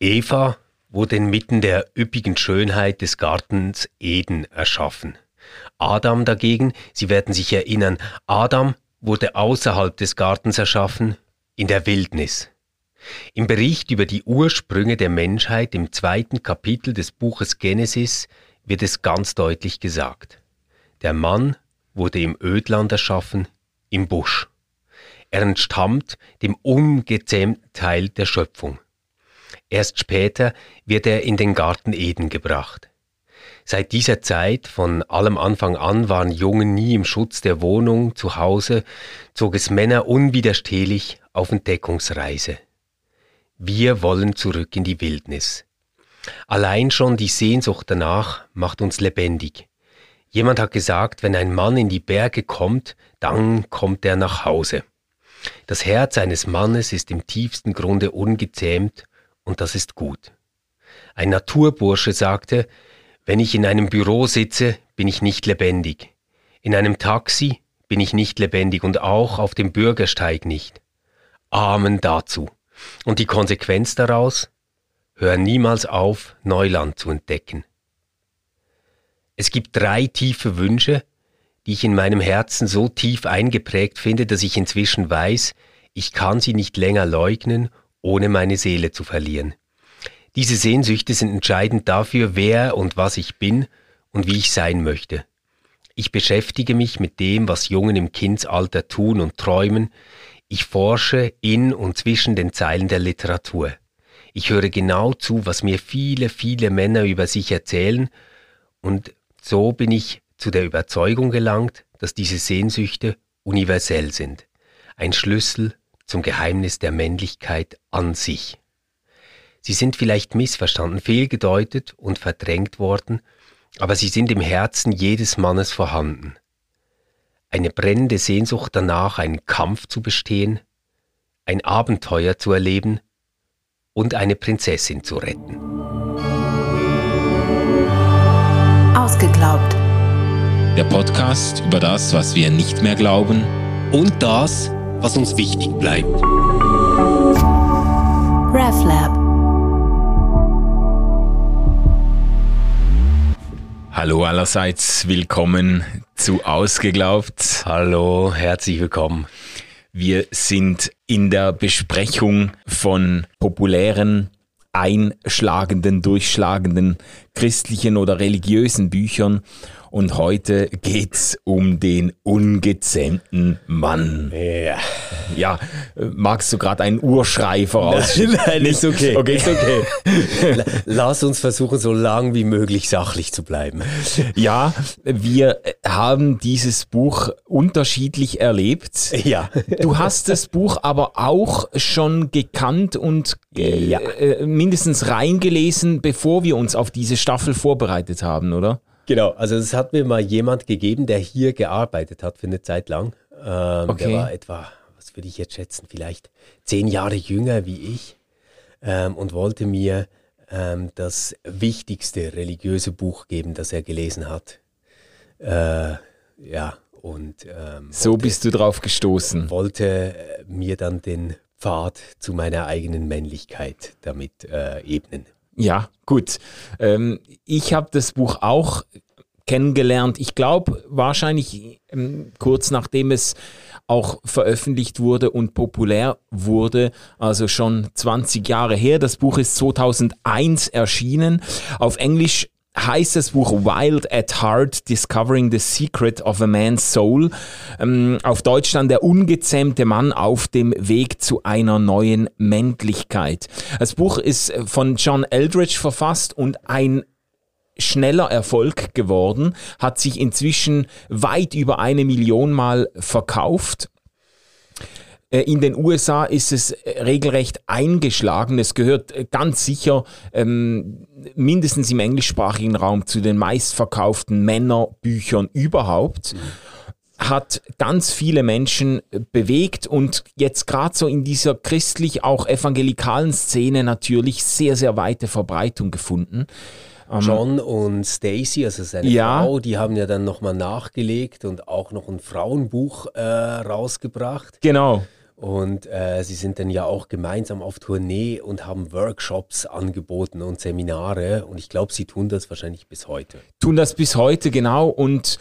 Eva wurde inmitten der üppigen Schönheit des Gartens Eden erschaffen. Adam dagegen, Sie werden sich erinnern, Adam wurde außerhalb des Gartens erschaffen, in der Wildnis. Im Bericht über die Ursprünge der Menschheit im zweiten Kapitel des Buches Genesis wird es ganz deutlich gesagt. Der Mann wurde im Ödland erschaffen, im Busch. Er entstammt dem ungezähmten Teil der Schöpfung. Erst später wird er in den Garten Eden gebracht. Seit dieser Zeit, von allem Anfang an, waren Jungen nie im Schutz der Wohnung zu Hause, zog es Männer unwiderstehlich auf Entdeckungsreise. Wir wollen zurück in die Wildnis. Allein schon die Sehnsucht danach macht uns lebendig. Jemand hat gesagt, wenn ein Mann in die Berge kommt, dann kommt er nach Hause. Das Herz eines Mannes ist im tiefsten Grunde ungezähmt und das ist gut. Ein Naturbursche sagte, wenn ich in einem Büro sitze, bin ich nicht lebendig. In einem Taxi bin ich nicht lebendig und auch auf dem Bürgersteig nicht. Amen dazu. Und die Konsequenz daraus? Hör niemals auf, Neuland zu entdecken. Es gibt drei tiefe Wünsche, die ich in meinem Herzen so tief eingeprägt finde, dass ich inzwischen weiß, ich kann sie nicht länger leugnen ohne meine Seele zu verlieren. Diese Sehnsüchte sind entscheidend dafür, wer und was ich bin und wie ich sein möchte. Ich beschäftige mich mit dem, was Jungen im Kindsalter tun und träumen. Ich forsche in und zwischen den Zeilen der Literatur. Ich höre genau zu, was mir viele, viele Männer über sich erzählen, und so bin ich zu der Überzeugung gelangt, dass diese Sehnsüchte universell sind. Ein Schlüssel zum Geheimnis der Männlichkeit an sich. Sie sind vielleicht missverstanden, fehlgedeutet und verdrängt worden, aber sie sind im Herzen jedes Mannes vorhanden. Eine brennende Sehnsucht danach, einen Kampf zu bestehen, ein Abenteuer zu erleben und eine Prinzessin zu retten. Ausgeglaubt. Der Podcast über das, was wir nicht mehr glauben und das, was uns wichtig bleibt. RefLab. Hallo allerseits, willkommen zu Ausgeglaubt. Hallo, herzlich willkommen. Wir sind in der Besprechung von populären, einschlagenden, durchschlagenden christlichen oder religiösen Büchern und heute geht's um den ungezähmten Mann. Ja. Ja, magst du gerade einen Urschrei voraus? Nein, nein, ist okay. Okay, ist okay. Lass uns versuchen, so lang wie möglich sachlich zu bleiben. Ja, wir haben dieses Buch unterschiedlich erlebt. Ja. Du hast das Buch aber auch schon gekannt und äh, Ja. äh, mindestens reingelesen, bevor wir uns auf diese Staffel vorbereitet haben, oder? Genau, also es hat mir mal jemand gegeben, der hier gearbeitet hat für eine Zeit lang. Ähm, Okay. Der war etwa, was würde ich jetzt schätzen, vielleicht zehn Jahre jünger wie ich ähm, und wollte mir ähm, das wichtigste religiöse Buch geben, das er gelesen hat. Äh, ja, und ähm, So bist du drauf gestoßen. wollte äh, mir dann den Pfad zu meiner eigenen Männlichkeit damit äh, ebnen. Ja, gut. Ähm, ich habe das Buch auch kennengelernt. Ich glaube, wahrscheinlich ähm, kurz nachdem es auch veröffentlicht wurde und populär wurde, also schon 20 Jahre her. Das Buch ist 2001 erschienen. Auf Englisch heißt das Buch Wild at Heart, Discovering the Secret of a Man's Soul. Ähm, auf Deutsch dann der ungezähmte Mann auf dem Weg zu einer neuen Männlichkeit. Das Buch ist äh, von John Eldridge verfasst und ein schneller Erfolg geworden, hat sich inzwischen weit über eine Million Mal verkauft. Äh, In den USA ist es äh, regelrecht eingeschlagen. Es gehört äh, ganz sicher ähm, mindestens im englischsprachigen Raum zu den meistverkauften Männerbüchern überhaupt. Hat ganz viele Menschen bewegt und jetzt gerade so in dieser christlich auch evangelikalen Szene natürlich sehr, sehr weite Verbreitung gefunden. John und Stacy, also seine Ja. Frau, die haben ja dann nochmal nachgelegt und auch noch ein Frauenbuch äh, rausgebracht. Genau. Und äh, sie sind dann ja auch gemeinsam auf Tournee und haben Workshops angeboten und Seminare. Und ich glaube, sie tun das wahrscheinlich bis heute. Tun das bis heute, genau. Und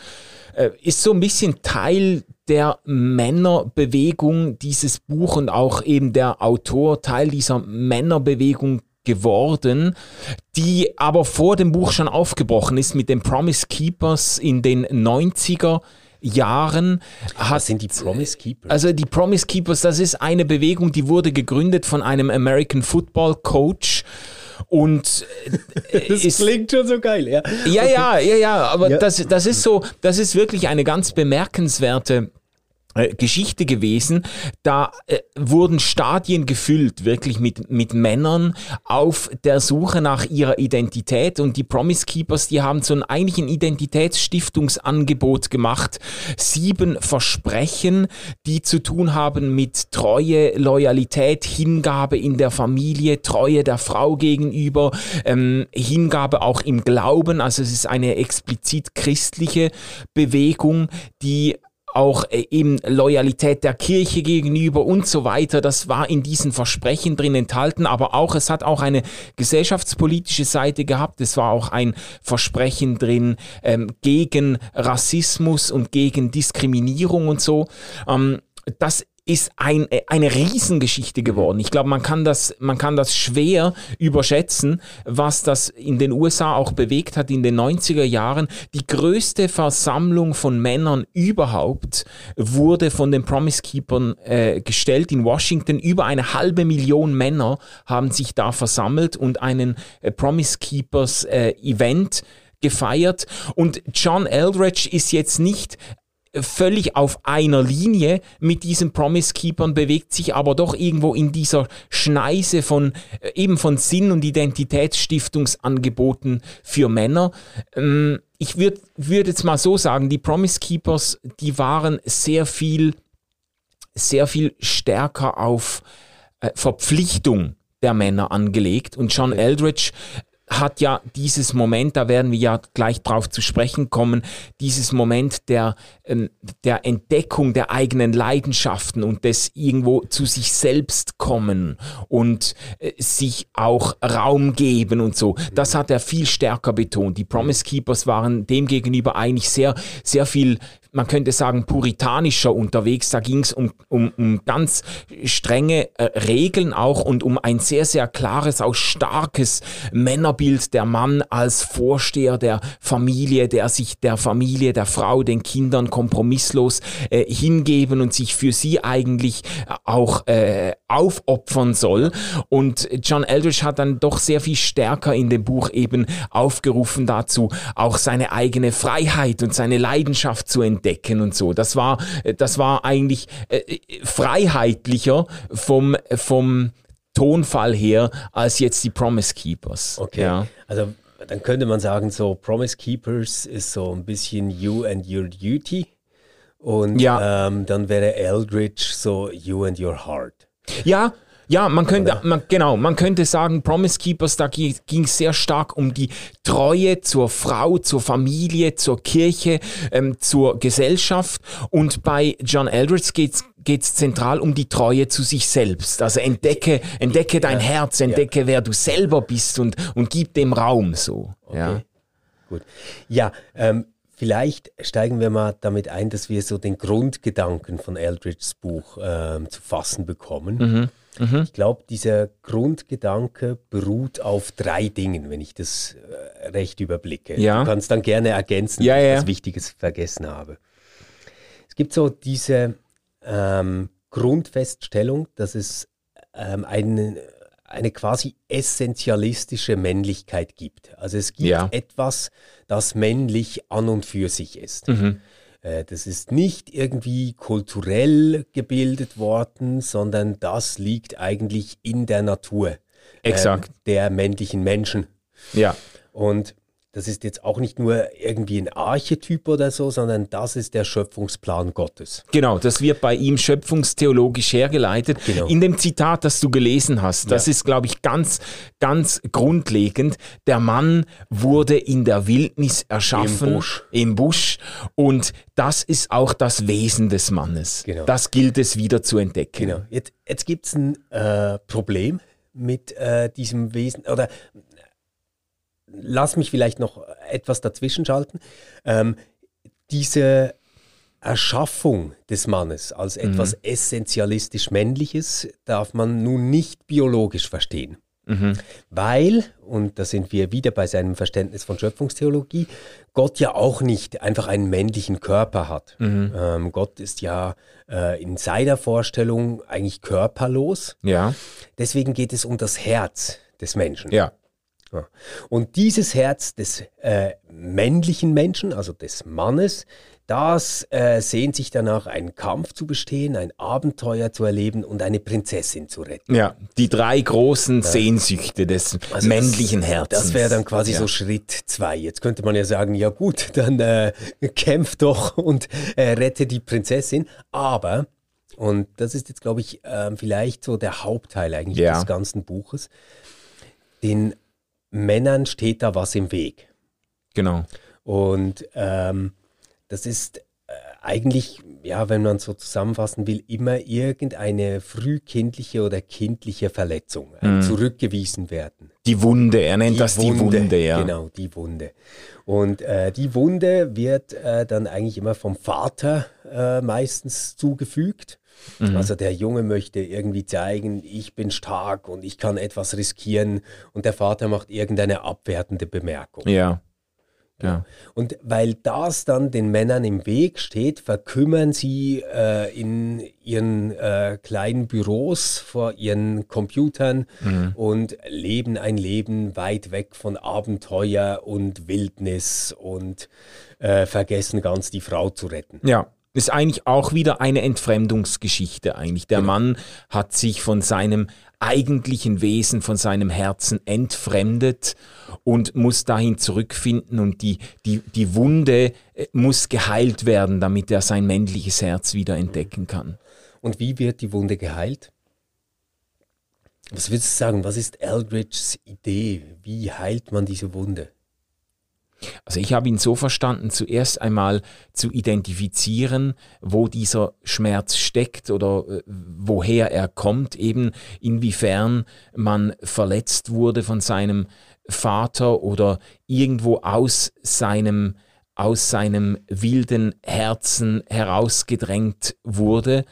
äh, ist so ein bisschen Teil der Männerbewegung dieses Buch und auch eben der Autor Teil dieser Männerbewegung geworden, die aber vor dem Buch schon aufgebrochen ist mit den Promise Keepers in den 90er Jahren hat, Was sind die Promise Keepers? Also die Promise Keepers, das ist eine Bewegung, die wurde gegründet von einem American Football Coach. Und äh, das ist, klingt schon so geil, ja. Ja, ja, ja, ja, aber ja. Das, das ist so, das ist wirklich eine ganz bemerkenswerte Geschichte gewesen. Da äh, wurden Stadien gefüllt, wirklich mit, mit Männern auf der Suche nach ihrer Identität. Und die Promise Keepers, die haben so ein, eigentlich Identitätsstiftungsangebot gemacht. Sieben Versprechen, die zu tun haben mit Treue, Loyalität, Hingabe in der Familie, Treue der Frau gegenüber, ähm, Hingabe auch im Glauben. Also es ist eine explizit christliche Bewegung, die auch äh, eben Loyalität der Kirche gegenüber und so weiter. Das war in diesen Versprechen drin enthalten, aber auch es hat auch eine gesellschaftspolitische Seite gehabt. Es war auch ein Versprechen drin ähm, gegen Rassismus und gegen Diskriminierung und so. Ähm, das ist ein, äh, eine Riesengeschichte geworden. Ich glaube, man kann das, man kann das schwer überschätzen, was das in den USA auch bewegt hat in den 90er Jahren. Die größte Versammlung von Männern überhaupt wurde von den Promise Keepers äh, gestellt in Washington. Über eine halbe Million Männer haben sich da versammelt und einen äh, Promise Keepers äh, Event gefeiert. Und John Eldredge ist jetzt nicht völlig auf einer Linie mit diesen Promise Keepern, bewegt sich aber doch irgendwo in dieser Schneise von äh, eben von Sinn- und Identitätsstiftungsangeboten für Männer. Ähm, ich würde würd jetzt mal so sagen, die Promise Keepers, die waren sehr viel, sehr viel stärker auf äh, Verpflichtung der Männer angelegt und John Eldridge hat ja dieses Moment, da werden wir ja gleich drauf zu sprechen kommen, dieses Moment der, ähm, der Entdeckung der eigenen Leidenschaften und des irgendwo zu sich selbst kommen und äh, sich auch Raum geben und so. Das hat er viel stärker betont. Die Promise Keepers waren demgegenüber eigentlich sehr, sehr viel man könnte sagen, puritanischer unterwegs. Da ging es um, um, um ganz strenge äh, Regeln auch und um ein sehr, sehr klares, auch starkes Männerbild. Der Mann als Vorsteher der Familie, der sich der Familie, der Frau, den Kindern kompromisslos äh, hingeben und sich für sie eigentlich auch äh, aufopfern soll. Und John Eldridge hat dann doch sehr viel stärker in dem Buch eben aufgerufen dazu, auch seine eigene Freiheit und seine Leidenschaft zu entdecken entdecken und so. Das war, das war eigentlich äh, freiheitlicher vom, vom Tonfall her als jetzt die Promise Keepers. Okay. Ja. Also dann könnte man sagen, so Promise Keepers ist so ein bisschen You and Your Duty. Und ja. ähm, dann wäre Eldridge so You and Your Heart. Ja, ja, man könnte, man, genau, man könnte sagen, Promise Keepers, da ging es sehr stark um die Treue zur Frau, zur Familie, zur Kirche, ähm, zur Gesellschaft. Und bei John Eldridge geht es zentral um die Treue zu sich selbst. Also entdecke, entdecke dein Herz, entdecke, wer du selber bist und, und gib dem Raum so. Okay. Ja. Gut. Ja, ähm, Vielleicht steigen wir mal damit ein, dass wir so den Grundgedanken von Eldridges Buch ähm, zu fassen bekommen. Mhm. Mhm. Ich glaube, dieser Grundgedanke beruht auf drei Dingen, wenn ich das äh, recht überblicke. Ja. Du kannst dann gerne ergänzen, ja, wenn ich ja. was Wichtiges vergessen habe. Es gibt so diese ähm, Grundfeststellung, dass es ähm, eine, eine quasi essentialistische Männlichkeit gibt. Also es gibt ja. etwas, das männlich an und für sich ist. Mhm. Äh, das ist nicht irgendwie kulturell gebildet worden, sondern das liegt eigentlich in der Natur Exakt. Äh, der männlichen Menschen. Ja. Und das ist jetzt auch nicht nur irgendwie ein Archetyp oder so, sondern das ist der Schöpfungsplan Gottes. Genau, das wird bei ihm schöpfungstheologisch hergeleitet. Genau. In dem Zitat, das du gelesen hast, das ja. ist, glaube ich, ganz, ganz grundlegend. Der Mann wurde in der Wildnis erschaffen, im Busch. Im Busch und das ist auch das Wesen des Mannes. Genau. Das gilt es wieder zu entdecken. Genau. Jetzt, jetzt gibt es ein äh, Problem mit äh, diesem Wesen, oder lass mich vielleicht noch etwas dazwischen schalten. Ähm, diese Erschaffung des Mannes als mhm. etwas mhm. essentialistisch Männliches darf man nun nicht biologisch verstehen. Mhm. Weil, und da sind wir wieder bei seinem Verständnis von Schöpfungstheologie, Gott ja auch nicht einfach einen männlichen Körper hat. Mhm. Ähm, Gott ist ja äh, in seiner Vorstellung eigentlich körperlos. Ja. Deswegen geht es um das Herz des Menschen. Ja. Und dieses Herz des äh, männlichen Menschen, also des Mannes, das äh, sehnt sich danach, einen Kampf zu bestehen, ein Abenteuer zu erleben und eine Prinzessin zu retten. Ja, die drei großen ja. Sehnsüchte des also männlichen das, Herzens. Das wäre dann quasi ja. so Schritt zwei. Jetzt könnte man ja sagen, ja gut, dann äh, kämpf doch und äh, rette die Prinzessin. Aber, und das ist jetzt, glaube ich, ähm, vielleicht so der Hauptteil eigentlich ja. des ganzen Buches, den Männern steht da was im Weg. Genau. Und ähm, das ist äh, eigentlich, ja, wenn man so zusammenfassen will, immer irgendeine frühkindliche oder kindliche Verletzung, ein mhm. Zurückgewiesen werden. Die Wunde, er nennt die das Wunde, die Wunde, ja. Genau, die Wunde. Und äh, die Wunde wird äh, dann eigentlich immer vom Vater äh, meistens zugefügt. Mhm. Also der Junge möchte irgendwie zeigen, ich bin stark und ich kann etwas riskieren und der Vater macht irgendeine abwertende Bemerkung. Ja. Ja. Und weil das dann den Männern im Weg steht, verkümmern sie äh, in ihren äh, kleinen Büros vor ihren Computern mhm. und leben ein Leben weit weg von Abenteuer und Wildnis und äh, vergessen ganz die Frau zu retten. Ja. Ist eigentlich auch wieder eine Entfremdungsgeschichte eigentlich. Der genau. Mann hat sich von seinem eigentlichen Wesen, von seinem Herzen entfremdet und muss dahin zurückfinden und die, die, die Wunde äh, muss geheilt werden, damit er sein männliches Herz wieder entdecken kann. Und wie wird die Wunde geheilt? Was würdest du sagen, was ist Eldridges Idee? Wie heilt man diese Wunde? Also ich habe ihn so verstanden, zuerst einmal zu identifizieren, wo dieser Schmerz steckt oder äh, woher er kommt, eben inwiefern man verletzt wurde von seinem Vater oder irgendwo aus seinem aus seinem wilden Herzen herausgedrängt wurde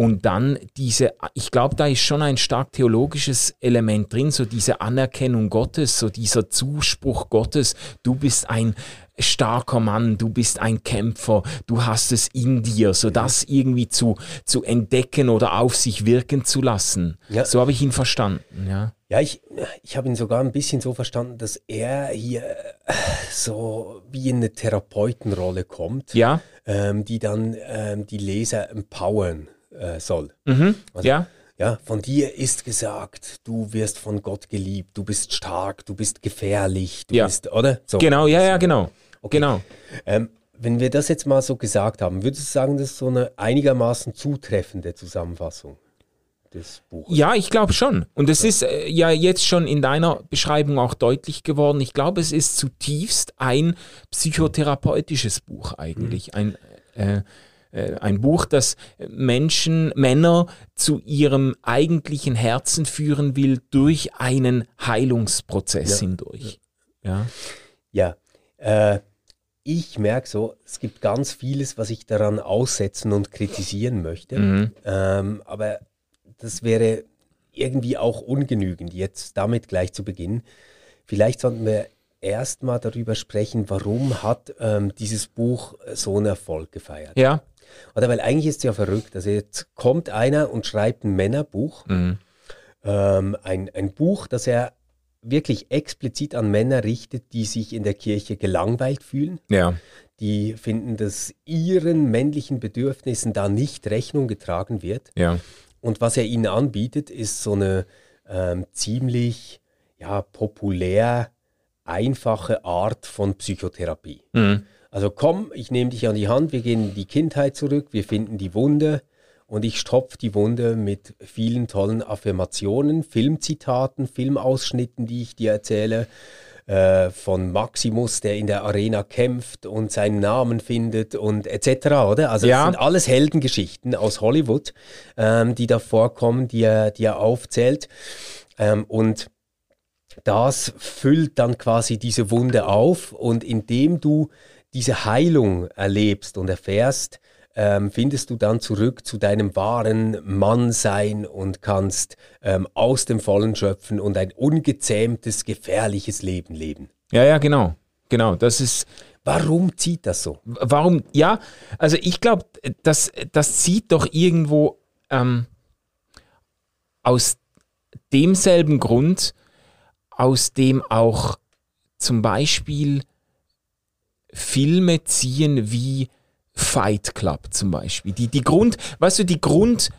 und dann diese, ich glaube, da ist schon ein stark theologisches Element drin, so diese Anerkennung Gottes, so dieser Zuspruch Gottes, du bist ein starker Mann, du bist ein Kämpfer, du hast es in dir, so das irgendwie zu, zu entdecken oder auf sich wirken zu lassen. Ja. So habe ich ihn verstanden, ja. Ja, ich, ich habe ihn sogar ein bisschen so verstanden, dass er hier so wie in eine Therapeutenrolle kommt, ja. ähm, die dann ähm, die Leser empowern äh, soll. Mhm. Also, ja. Ja, von dir ist gesagt, du wirst von Gott geliebt, du bist stark, du bist gefährlich, du ja. bist, oder? So. Genau, ja, ja, genau. Okay. Genau. Ähm, wenn wir das jetzt mal so gesagt haben, würdest du sagen, das ist so eine einigermaßen zutreffende Zusammenfassung? des Buches. Ja, ich glaube schon. Und es ja. ist äh, ja jetzt schon in deiner Beschreibung auch deutlich geworden. Ich glaube, es ist zutiefst ein psychotherapeutisches Buch eigentlich. Ein, äh, ein Buch, das Menschen, Männer zu ihrem eigentlichen Herzen führen will durch einen Heilungsprozess ja. hindurch. Ja, ja. Äh, ich merke so, es gibt ganz vieles, was ich daran aussetzen und kritisieren möchte. Mhm. Ähm, aber das wäre irgendwie auch ungenügend, jetzt damit gleich zu beginnen. Vielleicht sollten wir erstmal darüber sprechen, warum hat ähm, dieses Buch so einen Erfolg gefeiert. Ja. Oder weil eigentlich ist es ja verrückt. Also jetzt kommt einer und schreibt ein Männerbuch. Mhm. Ähm, ein, ein Buch, das er wirklich explizit an Männer richtet, die sich in der Kirche gelangweilt fühlen. Ja. Die finden, dass ihren männlichen Bedürfnissen da nicht Rechnung getragen wird. Ja. Und was er ihnen anbietet, ist so eine ähm, ziemlich ja, populär einfache Art von Psychotherapie. Also komm, ich nehme dich an die Hand, wir gehen in die Kindheit zurück, wir finden die Wunde und ich stopfe die Wunde mit vielen tollen Affirmationen, Filmzitaten, Filmausschnitten, die ich dir erzähle, äh, von Maximus, der in der Arena kämpft und seinen Namen findet und etc. Oder? Also Ja. das sind alles Heldengeschichten aus Hollywood, ähm, die da vorkommen, die er, die er aufzählt. Ähm, und das füllt dann quasi diese Wunde auf und indem du diese Heilung erlebst und erfährst, ähm, findest du dann zurück zu deinem wahren Mannsein und kannst ähm, aus dem Vollen schöpfen und ein ungezähmtes, gefährliches Leben leben. Ja, ja, genau. Genau, das ist, Warum zieht das so? warum, ja, also ich glaube, das, das zieht doch irgendwo ähm, aus demselben Grund, aus dem auch zum Beispiel Filme ziehen wie Fight Club zum Beispiel. Die, die Grund, weißt du, die Grund,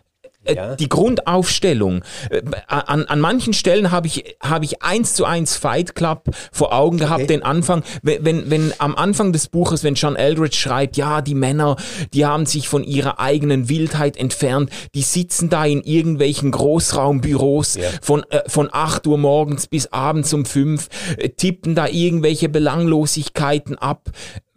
äh, Ja. die Grundaufstellung. Äh, An, an manchen Stellen habe ich, habe ich eins zu eins Fight Club vor Augen gehabt, Okay. den Anfang, wenn, wenn, wenn am Anfang des Buches, wenn John Eldridge schreibt, ja, die Männer, die haben sich von ihrer eigenen Wildheit entfernt, die sitzen da in irgendwelchen Großraumbüros Ja. von, äh, von 8 Uhr morgens bis abends um 5, äh, tippen da irgendwelche Belanglosigkeiten ab,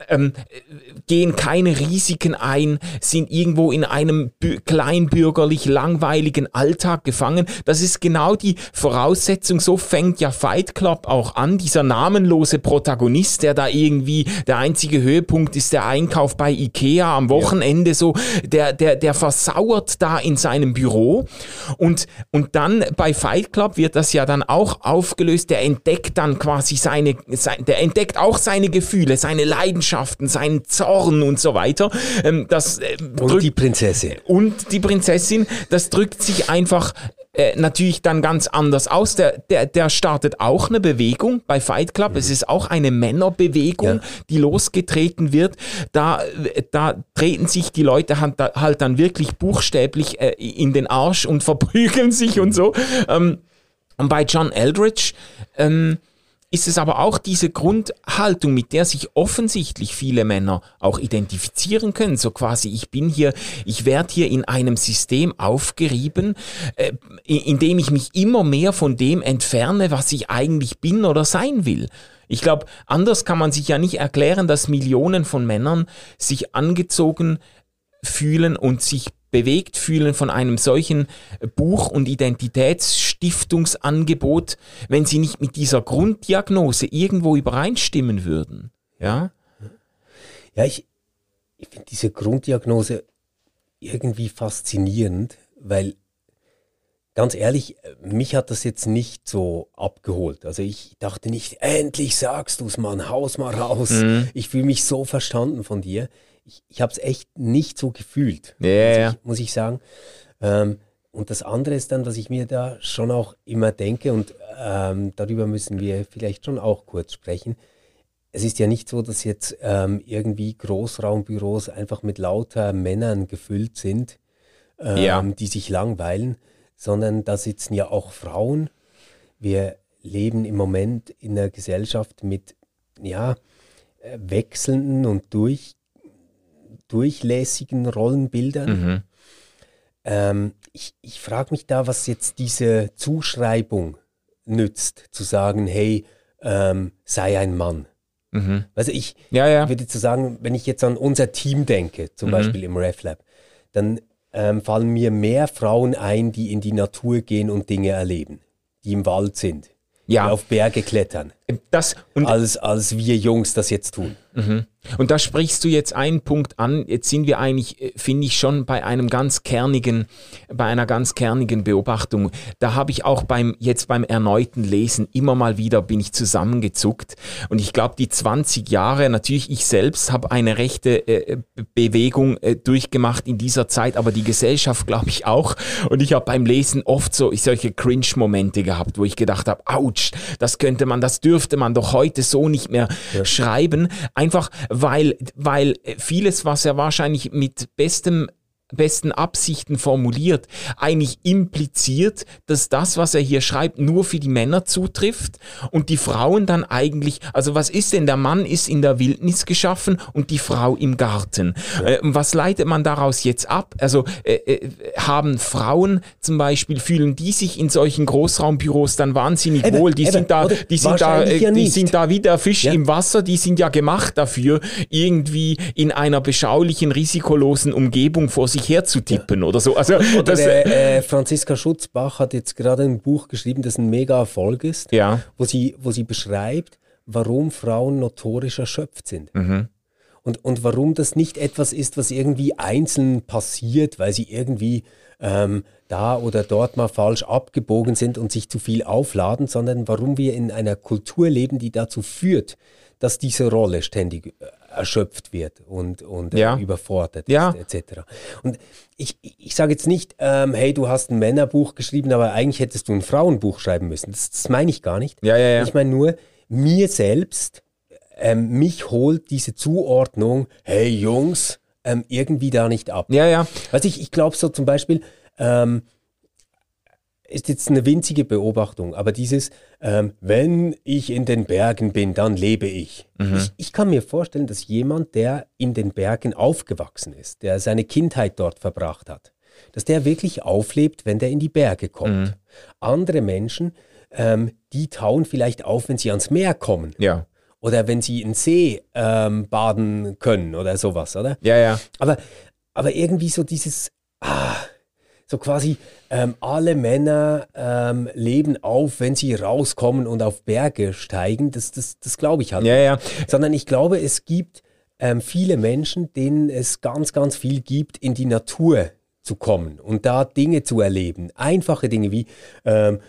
ähm, äh, gehen keine Risiken ein, sind irgendwo in einem bü- kleinbürgerlich langweiligen Alltag gefangen. Das ist genau die Voraussetzung. So fängt ja Fight Club auch an. Dieser namenlose Protagonist, der da irgendwie der einzige Höhepunkt ist der Einkauf bei Ikea am Wochenende so, der, der, der versauert da in seinem Büro und, und dann bei Fight Club wird das ja dann auch aufgelöst. Der entdeckt dann quasi seine, sein, der entdeckt auch seine Gefühle, seine Leidenschaften, seinen Zorn und so weiter. Ähm, das äh, Und die Prinzessin. und die Prinzessin, das drückt sich einfach äh, natürlich dann ganz anders aus. Der, der, der startet auch eine Bewegung bei Fight Club. Es ist auch eine Männerbewegung, Ja. die losgetreten wird. Da, da treten sich die Leute halt, halt dann wirklich buchstäblich äh, in den Arsch und verprügeln sich und so. Ähm, und bei John Eldridge ähm, ist es aber auch diese Grundhaltung, mit der sich offensichtlich viele Männer auch identifizieren können. So quasi, ich bin hier, ich werde hier in einem System aufgerieben, äh, in, dem ich mich immer mehr von dem entferne, was ich eigentlich bin oder sein will. Ich glaube, anders kann man sich ja nicht erklären, dass Millionen von Männern sich angezogen fühlen und sich bewegt fühlen von einem solchen Buch- und Identitätsstiftungsangebot, wenn sie nicht mit dieser Grunddiagnose irgendwo übereinstimmen würden. Ja? Ja, ich, ich finde diese Grunddiagnose irgendwie faszinierend, weil ganz ehrlich, mich hat das jetzt nicht so abgeholt. Also ich dachte nicht, endlich sagst du's, Mann, haus mal raus. Mhm. Ich fühle mich so verstanden von dir. Ich, ich habe es echt nicht so gefühlt, Ja, muss. Ich, muss ich sagen. Ähm, und das andere ist dann, was ich mir da schon auch immer denke, und ähm, darüber müssen wir vielleicht schon auch kurz sprechen. Es ist ja nicht so, dass jetzt ähm, irgendwie Großraumbüros einfach mit lauter Männern gefüllt sind, ähm, Ja. die sich langweilen, sondern da sitzen ja auch Frauen. Wir leben im Moment in einer Gesellschaft mit ja, äh, wechselnden und durch, durchlässigen Rollenbildern. Mhm. Ähm, ich ich frage mich da, was jetzt diese Zuschreibung nützt, zu sagen, hey, ähm, sei ein Mann. Mhm. Also ich Ja, ja. würde zu sagen, wenn ich jetzt an unser Team denke, zum Mhm. Beispiel im RefLab, dann ähm, fallen mir mehr Frauen ein, die in die Natur gehen und Dinge erleben, die im Wald sind, Ja. die auf Berge klettern, Das, und als, als wir Jungs das jetzt tun. Und da sprichst du jetzt einen Punkt an. Jetzt sind wir eigentlich, äh, finde ich, schon bei einem ganz kernigen, bei einer ganz kernigen Beobachtung. Da habe ich auch beim, jetzt beim erneuten Lesen immer mal wieder bin ich zusammengezuckt. Und ich glaube, die 20 Jahre, natürlich ich selbst habe eine rechte äh, Be- Bewegung äh, durchgemacht in dieser Zeit, aber die Gesellschaft glaube ich auch. Und ich habe beim Lesen oft so solche Cringe-Momente gehabt, wo ich gedacht habe, ouch, das könnte man, das dürfte man doch heute so nicht mehr schreiben. Einfach weil, weil vieles, was er wahrscheinlich mit bestem besten Absichten formuliert, eigentlich impliziert, dass das, was er hier schreibt, nur für die Männer zutrifft und die Frauen dann eigentlich, also was ist denn, der Mann ist in der Wildnis geschaffen und die Frau im Garten. Ja. Äh, was leitet man daraus jetzt ab? Also äh, äh, haben Frauen zum Beispiel, fühlen die sich in solchen Großraumbüros dann wahnsinnig eben, wohl? Die eben, sind da, die sind da, äh, ja die sind da wie der Fisch ja. im Wasser, die sind ja gemacht dafür, irgendwie in einer beschaulichen, risikolosen Umgebung vor sich herzutippen ja. oder so. Also, oder das, der, äh, Franziska Schutzbach hat jetzt gerade ein Buch geschrieben, das ein mega Erfolg ist, ja. wo, sie, wo sie beschreibt, warum Frauen notorisch erschöpft sind. Mhm. Und, und warum das nicht etwas ist, was irgendwie einzeln passiert, weil sie irgendwie ähm, da oder dort mal falsch abgebogen sind und sich zu viel aufladen, sondern warum wir in einer Kultur leben, die dazu führt, dass diese Rolle ständig äh, erschöpft wird und, und äh, ja. überfordert ja. ist, etc. Und ich, ich sage jetzt nicht, ähm, hey, du hast ein Männerbuch geschrieben, aber eigentlich hättest du ein Frauenbuch schreiben müssen. Das, das meine ich gar nicht. Ja, ja, ja. Ich meine nur, mir selbst, ähm, mich holt diese Zuordnung, hey Jungs, ähm, irgendwie da nicht ab. Ja, ja. Also ich, ich glaube so zum Beispiel, ähm, ist jetzt eine winzige Beobachtung, aber dieses, ähm, wenn ich in den Bergen bin, dann lebe ich. Mhm. ich. ich. kann mir vorstellen, dass jemand, der in den Bergen aufgewachsen ist, der seine Kindheit dort verbracht hat, dass der wirklich auflebt, wenn der in die Berge kommt. Mhm. Andere Menschen, ähm, die tauen vielleicht auf, wenn sie ans Meer kommen. Ja. Oder wenn sie in See ähm, baden können oder sowas, oder? Ja, ja. Aber, aber irgendwie so dieses, ah, so quasi ähm, alle Männer ähm, leben auf, wenn sie rauskommen und auf Berge steigen. Das, das, das glaube ich halt. Ja, ja. Sondern ich glaube, es gibt ähm, viele Menschen, denen es ganz, ganz viel gibt, in die Natur zu kommen und da Dinge zu erleben. Einfache Dinge wie ähm,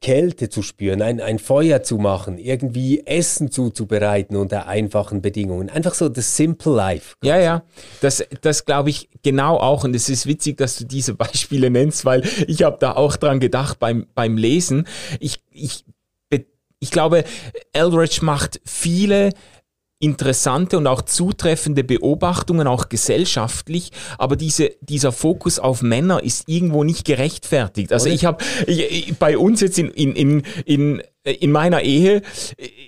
Kälte zu spüren, ein, ein Feuer zu machen, irgendwie Essen zuzubereiten unter einfachen Bedingungen. Einfach so das Simple Life. Quasi. Ja, ja, das, das glaube ich genau auch. Und es ist witzig, dass du diese Beispiele nennst, weil ich habe da auch dran gedacht beim, beim Lesen. Ich, ich, ich glaube, Eldridge macht viele interessante und auch zutreffende Beobachtungen, auch gesellschaftlich, aber diese, dieser Fokus auf Männer ist irgendwo nicht gerechtfertigt. Also ich habe bei uns jetzt in, in, in, in in meiner Ehe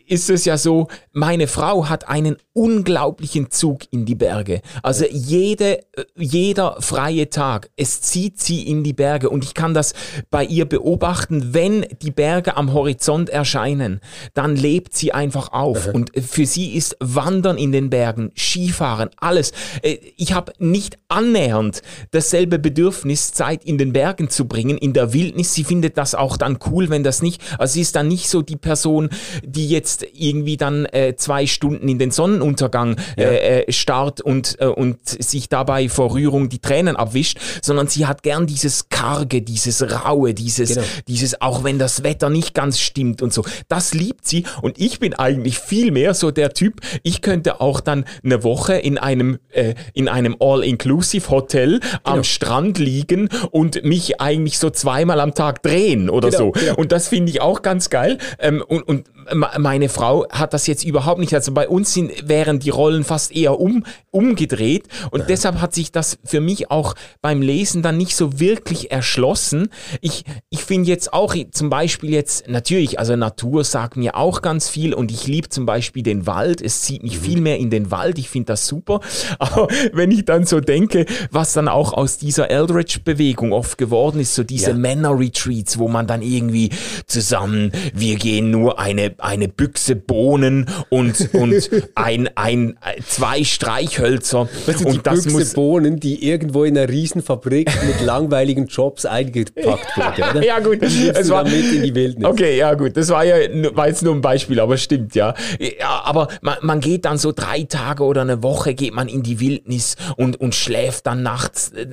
ist es ja so, meine Frau hat einen unglaublichen Zug in die Berge. Also jede, äh, jeder freie Tag, es zieht sie in die Berge und ich kann das bei ihr beobachten, wenn die Berge am Horizont erscheinen, dann lebt sie einfach auf mhm. und für sie ist Wandern in den Bergen, Skifahren, alles. Äh, ich habe nicht annähernd dasselbe Bedürfnis, Zeit in den Bergen zu bringen, in der Wildnis. Sie findet das auch dann cool, wenn das nicht, also sie ist dann nicht so die Person, die jetzt irgendwie dann äh, zwei Stunden in den Sonnenuntergang ja. äh, äh starrt und, äh, und sich dabei vor Rührung die Tränen abwischt, sondern sie hat gern dieses Karge, dieses Raue, dieses, genau. dieses, auch wenn das Wetter nicht ganz stimmt und so. Das liebt sie und ich bin eigentlich viel mehr so der Typ, ich könnte auch dann eine Woche in einem, äh, in einem All-Inclusive-Hotel genau. am Strand liegen und mich eigentlich so zweimal am Tag drehen oder genau, so. Genau. Und das finde ich auch ganz geil. Ähm, und, und meine Frau hat das jetzt überhaupt nicht. Also bei uns sind, wären die Rollen fast eher um, umgedreht. Und ja. deshalb hat sich das für mich auch beim Lesen dann nicht so wirklich erschlossen. Ich, ich finde jetzt auch zum Beispiel jetzt, natürlich, also Natur sagt mir auch ganz viel und ich liebe zum Beispiel den Wald. Es zieht mich mhm. viel mehr in den Wald. Ich finde das super. Aber wenn ich dann so denke, was dann auch aus dieser Eldridge-Bewegung oft geworden ist, so diese ja. Männer-Retreats, wo man dann irgendwie zusammen, wir gehen nur eine eine Büchse Bohnen und, und ein, ein, zwei Streichhölzer. Weißt du, und die das Büchse muss Bohnen, die irgendwo in einer Riesenfabrik mit langweiligen Jobs eingepackt wurde, oder? ja, gut. Es war mit in die Wildnis. Okay, ja, gut. Das war ja, war jetzt nur ein Beispiel, aber stimmt, ja. ja aber man, man geht dann so drei Tage oder eine Woche geht man in die Wildnis und, und schläft dann nachts äh,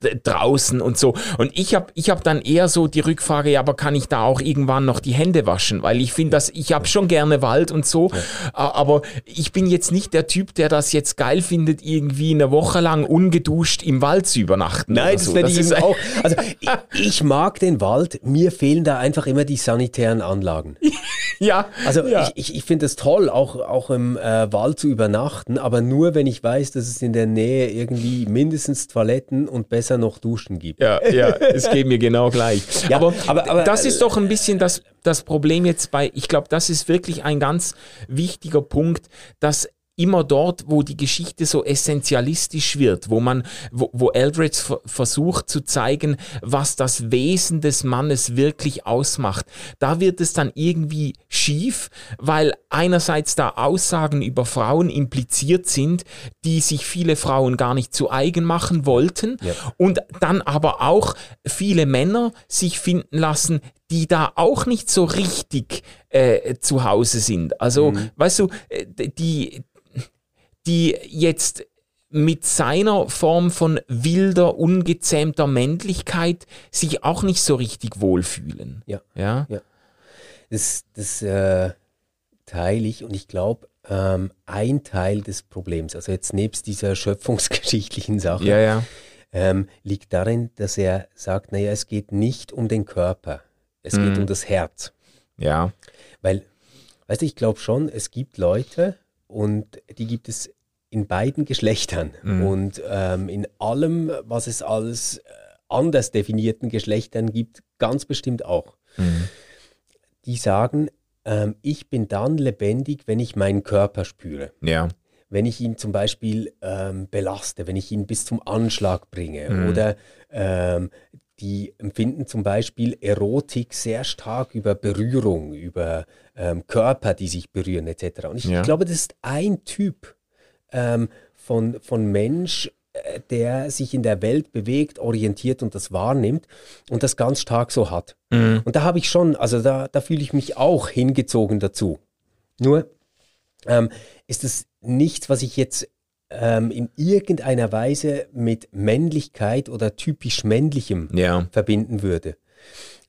draußen und so. Und ich habe ich hab dann eher so die Rückfrage, ja, aber kann ich da auch irgendwann noch die Hände waschen? Weil ich finde, dass ich habe schon gerne Wald und so, ja. aber ich bin jetzt nicht der Typ, der das jetzt geil findet, irgendwie eine Woche lang ungeduscht im Wald zu übernachten. Nein, das so. werde ich auch. Also ich, ich, mag den Wald, mir fehlen da einfach immer die sanitären Anlagen. Ja, Also ja. ich, ich, finde es toll, auch, auch im äh, Wald zu übernachten, aber nur wenn ich weiß, dass es in der Nähe irgendwie mindestens Toiletten und besser noch Duschen gibt. Ja, ja, es geht mir genau gleich. Ja, aber, aber- aber- das ist doch ein bisschen das, das Problem jetzt bei, ich glaube, das ist wirklich ein ganz wichtiger Punkt, dass immer dort, wo die Geschichte so essentialistisch wird, wo man, wo, wo Eldredge ver- versucht zu zeigen, was das Wesen des Mannes wirklich ausmacht, da wird es dann irgendwie schief, weil einerseits da Aussagen über Frauen impliziert sind, die sich viele Frauen gar nicht zu eigen machen wollten Ja. und dann aber auch viele Männer sich finden lassen, die da auch nicht so richtig äh, zu Hause sind. Also, weißt du, äh, die, die jetzt mit seiner Form von wilder, ungezähmter Männlichkeit sich auch nicht so richtig wohlfühlen. Ja. Ja. Das, das äh, teile ich und ich glaube, ähm, ein Teil des Problems, also jetzt nebst dieser schöpfungsgeschichtlichen Sache, Ja, ja. ähm, liegt darin, dass er sagt, naja, es geht nicht um den Körper, es geht Mhm. um das Herz. Ja. Weil, weißt du, ich glaube schon, es gibt Leute und die gibt es in beiden Geschlechtern Mhm. und ähm, in allem, was es als äh, anders definierten Geschlechtern gibt, ganz bestimmt auch. Mhm. Die sagen, ähm, ich bin dann lebendig, wenn ich meinen Körper spüre. Ja. Wenn ich ihn zum Beispiel ähm, belaste, wenn ich ihn bis zum Anschlag bringe Mhm. oder ähm, die empfinden zum Beispiel Erotik sehr stark über Berührung, über ähm, Körper, die sich berühren etc. Und ich Ja. glaube, das ist ein Typ ähm, von, von Mensch, äh, der sich in der Welt bewegt, orientiert und das wahrnimmt und das ganz stark so hat. Mhm. Und da habe ich schon, also da, da fühle ich mich auch hingezogen dazu. Nur ähm, ist es nichts, was ich jetzt ähm, in irgendeiner Weise mit Männlichkeit oder typisch männlichem Ja. verbinden würde.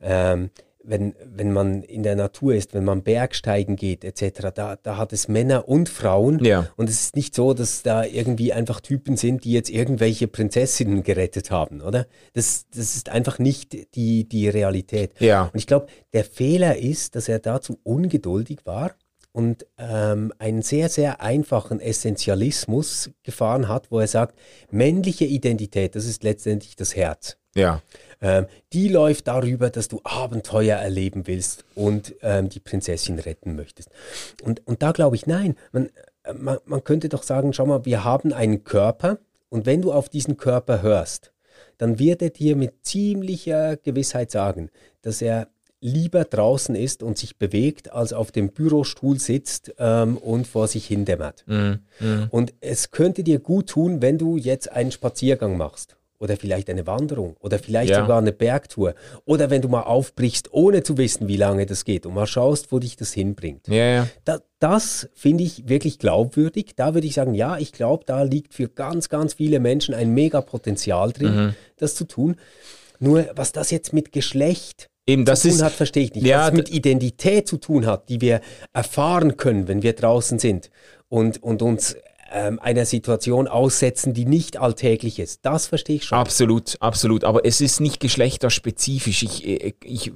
Ähm, wenn, wenn man in der Natur ist, wenn man Bergsteigen geht etc., da, da hat es Männer und Frauen. Ja. Und es ist nicht so, dass da irgendwie einfach Typen sind, die jetzt irgendwelche Prinzessinnen gerettet haben, oder? Das, das ist einfach nicht die, die Realität. Ja. Und ich glaube, der Fehler ist, dass er dazu ungeduldig war und ähm, einen sehr, sehr einfachen Essentialismus gefahren hat, wo er sagt, männliche Identität, das ist letztendlich das Herz. Ja. Ähm, die läuft darüber, dass du Abenteuer erleben willst und ähm, die Prinzessin retten möchtest. Und, und da glaube ich, nein, man, äh, man, man könnte doch sagen, schau mal, wir haben einen Körper und wenn du auf diesen Körper hörst, dann wird er dir mit ziemlicher Gewissheit sagen, dass er lieber draußen ist und sich bewegt, als auf dem Bürostuhl sitzt ähm, und vor sich hindämmert. Mhm. Mhm. Und es könnte dir gut tun, wenn du jetzt einen Spaziergang machst. Oder vielleicht eine Wanderung. Oder vielleicht Ja. sogar eine Bergtour. Oder wenn du mal aufbrichst, ohne zu wissen, wie lange das geht. Und mal schaust, wo dich das hinbringt. Ja, ja. Da, das finde ich wirklich glaubwürdig. Da würde ich sagen, ja, ich glaube, da liegt für ganz, ganz viele Menschen ein mega Potenzial drin, Mhm. das zu tun. Nur was das jetzt mit Geschlecht Eben, das zu tun ist. hat, verstehe ich nicht. Ja, was mit Identität zu tun hat, die wir erfahren können, wenn wir draußen sind und, und uns ähm, einer Situation aussetzen, die nicht alltäglich ist. Das verstehe ich schon. Absolut, absolut. Aber es ist nicht geschlechterspezifisch. Ich, äh, ich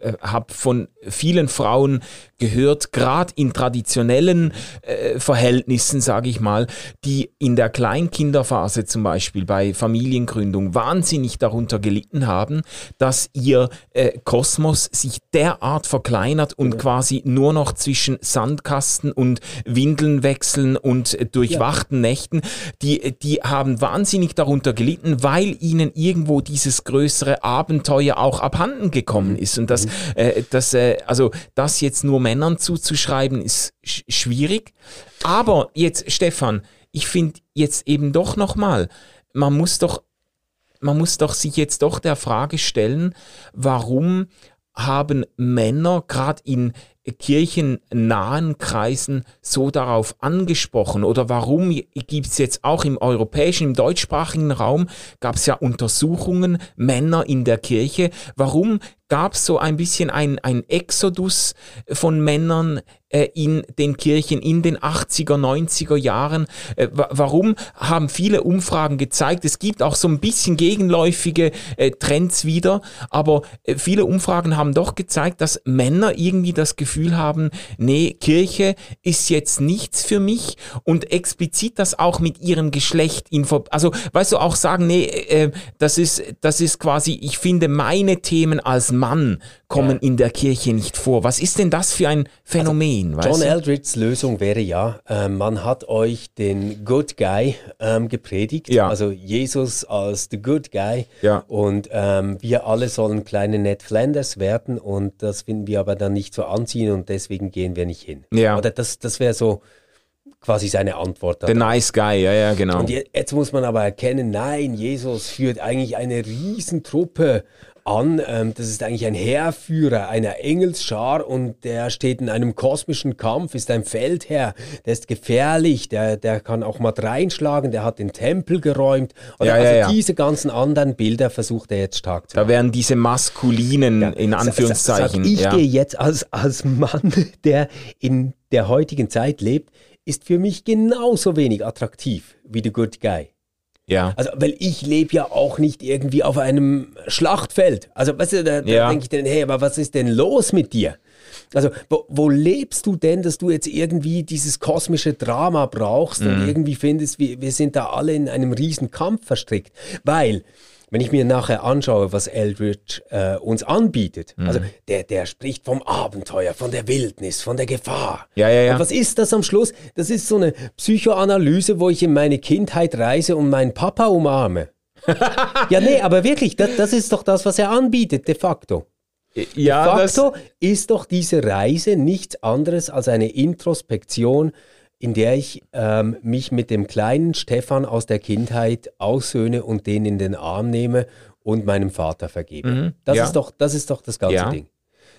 äh, habe von vielen Frauen gehört, gerade in traditionellen äh, Verhältnissen, sage ich mal, die in der Kleinkinderphase zum Beispiel bei Familiengründung wahnsinnig darunter gelitten haben, dass ihr äh, Kosmos sich derart verkleinert und quasi nur noch zwischen Sandkasten und Windeln wechseln und äh, durchwachten Nächten, die, die haben wahnsinnig darunter gelitten, weil ihnen irgendwo dieses größere Abenteuer auch abhanden gekommen ist. Und das, äh, das äh, also das jetzt nur Männern zuzuschreiben, ist sch schwierig. Aber jetzt, Stefan, ich finde jetzt eben doch nochmal, man muss doch man muss doch sich jetzt doch der Frage stellen, warum haben Männer gerade in kirchennahen Kreisen so darauf angesprochen oder warum gibt es jetzt auch im europäischen, im deutschsprachigen Raum, gab es ja Untersuchungen, Männer in der Kirche, warum gab es so ein bisschen ein, ein Exodus von Männern äh, in den Kirchen in den 80er, 90er Jahren. Äh, wa warum haben viele Umfragen gezeigt, es gibt auch so ein bisschen gegenläufige äh, Trends wieder, aber äh, viele Umfragen haben doch gezeigt, dass Männer irgendwie das Gefühl haben, nee, Kirche ist jetzt nichts für mich und explizit das auch mit ihrem Geschlecht info, also weißt du auch sagen, nee, äh, das ist das ist quasi, ich finde meine Themen als Mann kommen ja. in der Kirche nicht vor. Was ist denn das für ein Phänomen? Also, John Eldridge's Lösung wäre ja, äh, man hat euch den Good Guy ähm, gepredigt, ja. also Jesus als the Good Guy ja. und ähm, wir alle sollen kleine Ned Flanders werden und das finden wir aber dann nicht so anziehen und deswegen gehen wir nicht hin. Ja. Oder das, das wäre so quasi seine Antwort. The nice guy, ja, ja, genau. Und jetzt muss man aber erkennen, nein, Jesus führt eigentlich eine Riesentruppe an. Ähm, das ist eigentlich ein Heerführer einer Engelsschar und der steht in einem kosmischen Kampf, ist ein Feldherr, der ist gefährlich, der, der kann auch mal reinschlagen, der hat den Tempel geräumt. Oder ja, also ja, diese ganzen anderen Bilder versucht er jetzt stark zu machen. Da werden diese maskulinen, in Anführungszeichen. ich gehe jetzt als, als Mann, der in der heutigen Zeit lebt, ist für mich genauso wenig attraktiv wie The Good Guy. Ja. Also, weil ich lebe ja auch nicht irgendwie auf einem Schlachtfeld. Also, weißt du, da, da ja. denke ich dann, hey, aber was ist denn los mit dir? Also, wo, wo, lebst du denn, dass du jetzt irgendwie dieses kosmische Drama brauchst mhm. und irgendwie findest, wir, wir sind da alle in einem riesen Kampf verstrickt? Weil, wenn ich mir nachher anschaue, was Eldridge äh, uns anbietet, mhm. also der, der spricht vom Abenteuer, von der Wildnis, von der Gefahr. Ja, ja, ja. Und was ist das am Schluss? Das ist so eine Psychoanalyse, wo ich in meine Kindheit reise und meinen Papa umarme. ja, nee, aber wirklich, das, das ist doch das, was er anbietet, de facto. Ja, de facto ist doch diese Reise nichts anderes als eine Introspektion in der ich ähm, mich mit dem kleinen Stefan aus der Kindheit aussöhne und den in den Arm nehme und meinem Vater vergebe. Mhm, das, ja. ist doch, das ist doch das ganze ja. Ding.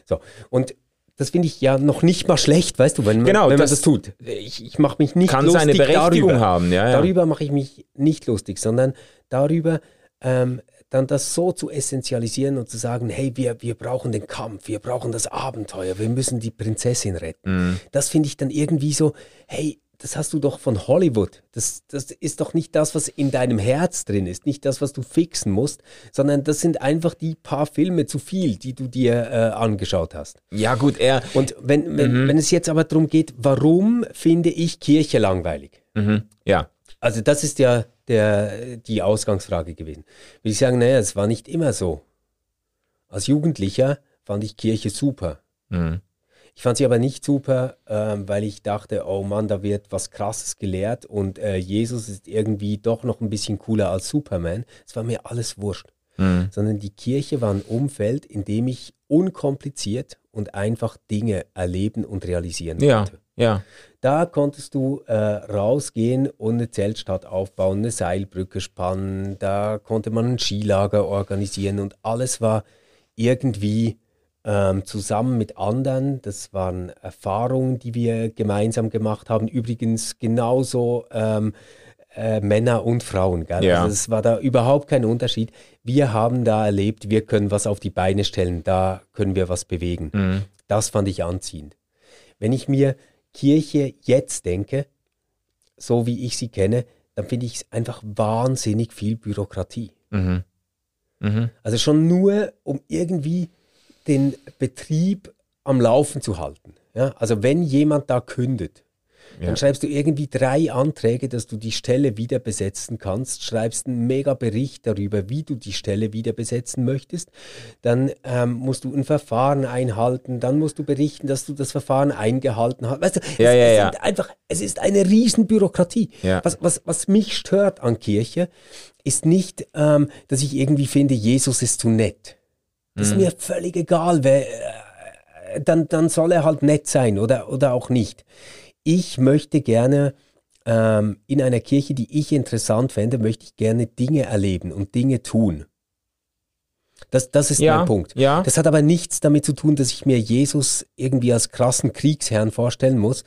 So, und das finde ich ja noch nicht mal schlecht, weißt du, wenn, genau, wenn das man das tut. Ich, ich mache mich nicht kann lustig seine Berechtigung darüber. haben. Ja, ja. Darüber mache ich mich nicht lustig, sondern darüber, ähm, dann das so zu essentialisieren und zu sagen, hey, wir, wir brauchen den Kampf, wir brauchen das Abenteuer, wir müssen die Prinzessin retten. Mhm. Das finde ich dann irgendwie so, hey, das hast du doch von Hollywood. Das, das ist doch nicht das, was in deinem Herz drin ist, nicht das, was du fixen musst, sondern das sind einfach die paar Filme zu viel, die du dir äh, angeschaut hast. Ja, gut, er. Und wenn, wenn, mhm. wenn es jetzt aber darum geht, warum finde ich Kirche langweilig? Mhm. Ja. Also, das ist ja der, die Ausgangsfrage gewesen. Will ich sagen, naja, es war nicht immer so. Als Jugendlicher fand ich Kirche super. Mhm. Ich fand sie aber nicht super, ähm, weil ich dachte, oh Mann, da wird was Krasses gelehrt und äh, Jesus ist irgendwie doch noch ein bisschen cooler als Superman. Es war mir alles wurscht. Mhm. Sondern die Kirche war ein Umfeld, in dem ich unkompliziert und einfach Dinge erleben und realisieren ja. konnte. Ja. Da konntest du äh, rausgehen und eine Zeltstadt aufbauen, eine Seilbrücke spannen, da konnte man ein Skilager organisieren und alles war irgendwie ähm, zusammen mit anderen. Das waren Erfahrungen, die wir gemeinsam gemacht haben. Übrigens genauso ähm, äh, Männer und Frauen. Gell? Ja. Also es war da überhaupt kein Unterschied. Wir haben da erlebt, wir können was auf die Beine stellen, da können wir was bewegen. Mhm. Das fand ich anziehend. Wenn ich mir Kirche jetzt denke, so wie ich sie kenne, dann finde ich es einfach wahnsinnig viel Bürokratie. Mhm. Mhm. Also schon nur, um irgendwie den Betrieb am Laufen zu halten. Ja? Also wenn jemand da kündet, ja. dann schreibst du irgendwie drei Anträge, dass du die Stelle wieder besetzen kannst, schreibst einen mega Bericht darüber, wie du die Stelle wieder besetzen möchtest, dann ähm, musst du ein Verfahren einhalten, dann musst du berichten, dass du das Verfahren eingehalten hast. Weißt du, ja, es, ja, es, einfach, es ist eine Riesenbürokratie. Ja. Was, was, was mich stört an Kirche, ist nicht, ähm, dass ich irgendwie finde, Jesus ist zu nett. Das ist mhm. mir völlig egal, wer, äh, dann, dann soll er halt nett sein oder, oder auch nicht. Ich möchte gerne ähm, in einer Kirche, die ich interessant fände, möchte ich gerne Dinge erleben und Dinge tun. Das, das ist ja, mein Punkt. Ja. Das hat aber nichts damit zu tun, dass ich mir Jesus irgendwie als krassen Kriegsherrn vorstellen muss,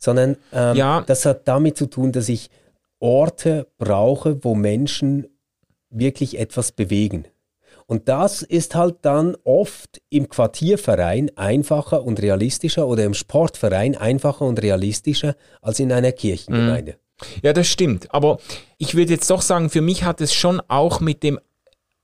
sondern ähm, ja. das hat damit zu tun, dass ich Orte brauche, wo Menschen wirklich etwas bewegen. Und das ist halt dann oft im Quartierverein einfacher und realistischer oder im Sportverein einfacher und realistischer als in einer Kirchengemeinde. Mhm. Ja, das stimmt. Aber ich würde jetzt doch sagen, für mich hat es schon auch mit dem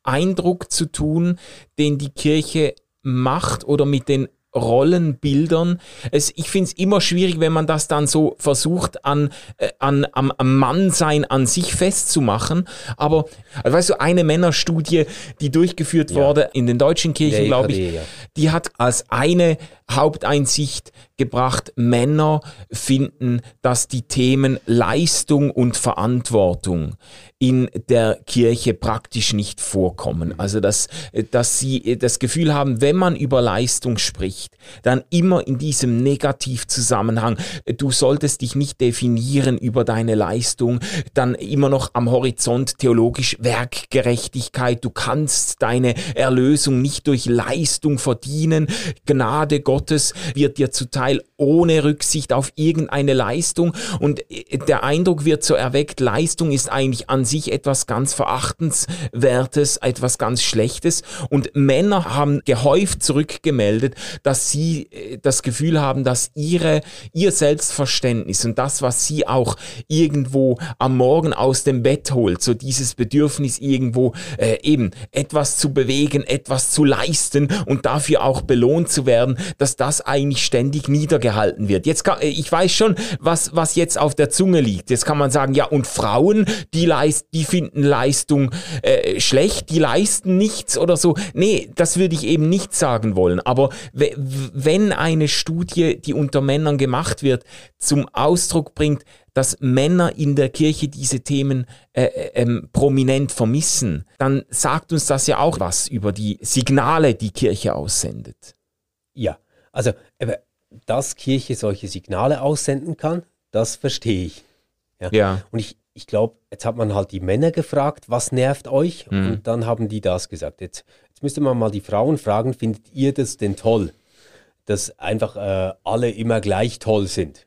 Eindruck zu tun, den die Kirche macht oder mit den Rollenbildern. Es, ich finde es immer schwierig, wenn man das dann so versucht, an, äh, an, am, am Mannsein an sich festzumachen. Aber, also weißt du, eine Männerstudie, die durchgeführt ja. wurde in den deutschen Kirchen, glaube ich, ja. die hat als eine Haupteinsicht gebracht, Männer finden, dass die Themen Leistung und Verantwortung in der Kirche praktisch nicht vorkommen. Also dass, dass sie das Gefühl haben, wenn man über Leistung spricht, dann immer in diesem Negativzusammenhang, du solltest dich nicht definieren über deine Leistung, dann immer noch am Horizont theologisch Werkgerechtigkeit, du kannst deine Erlösung nicht durch Leistung verdienen, Gnade Gottes wird dir zuteil ohne Rücksicht auf irgendeine Leistung und der Eindruck wird so erweckt, Leistung ist eigentlich an sich etwas ganz Verachtenswertes, etwas ganz Schlechtes. Und Männer haben gehäuft zurückgemeldet, dass sie äh, das Gefühl haben, dass ihre, ihr Selbstverständnis und das, was sie auch irgendwo am Morgen aus dem Bett holt, so dieses Bedürfnis irgendwo äh, eben etwas zu bewegen, etwas zu leisten und dafür auch belohnt zu werden, dass das eigentlich ständig niedergehalten wird. Jetzt kann, äh, ich weiß schon, was, was jetzt auf der Zunge liegt. Jetzt kann man sagen, ja, und Frauen, die leisten, die finden Leistung äh, schlecht, die leisten nichts oder so. Nee, das würde ich eben nicht sagen wollen. Aber wenn eine Studie, die unter Männern gemacht wird, zum Ausdruck bringt, dass Männer in der Kirche diese Themen äh, äh ähm, prominent vermissen, dann sagt uns das ja auch was über die Signale, die Kirche aussendet. Ja, also dass Kirche solche Signale aussenden kann, das verstehe ich. Ja. ja. Und ich, ich glaube, jetzt hat man halt die Männer gefragt, was nervt euch? Mhm. Und dann haben die das gesagt. Jetzt, jetzt müsste man mal die Frauen fragen, findet ihr das denn toll? Dass einfach äh, alle immer gleich toll sind.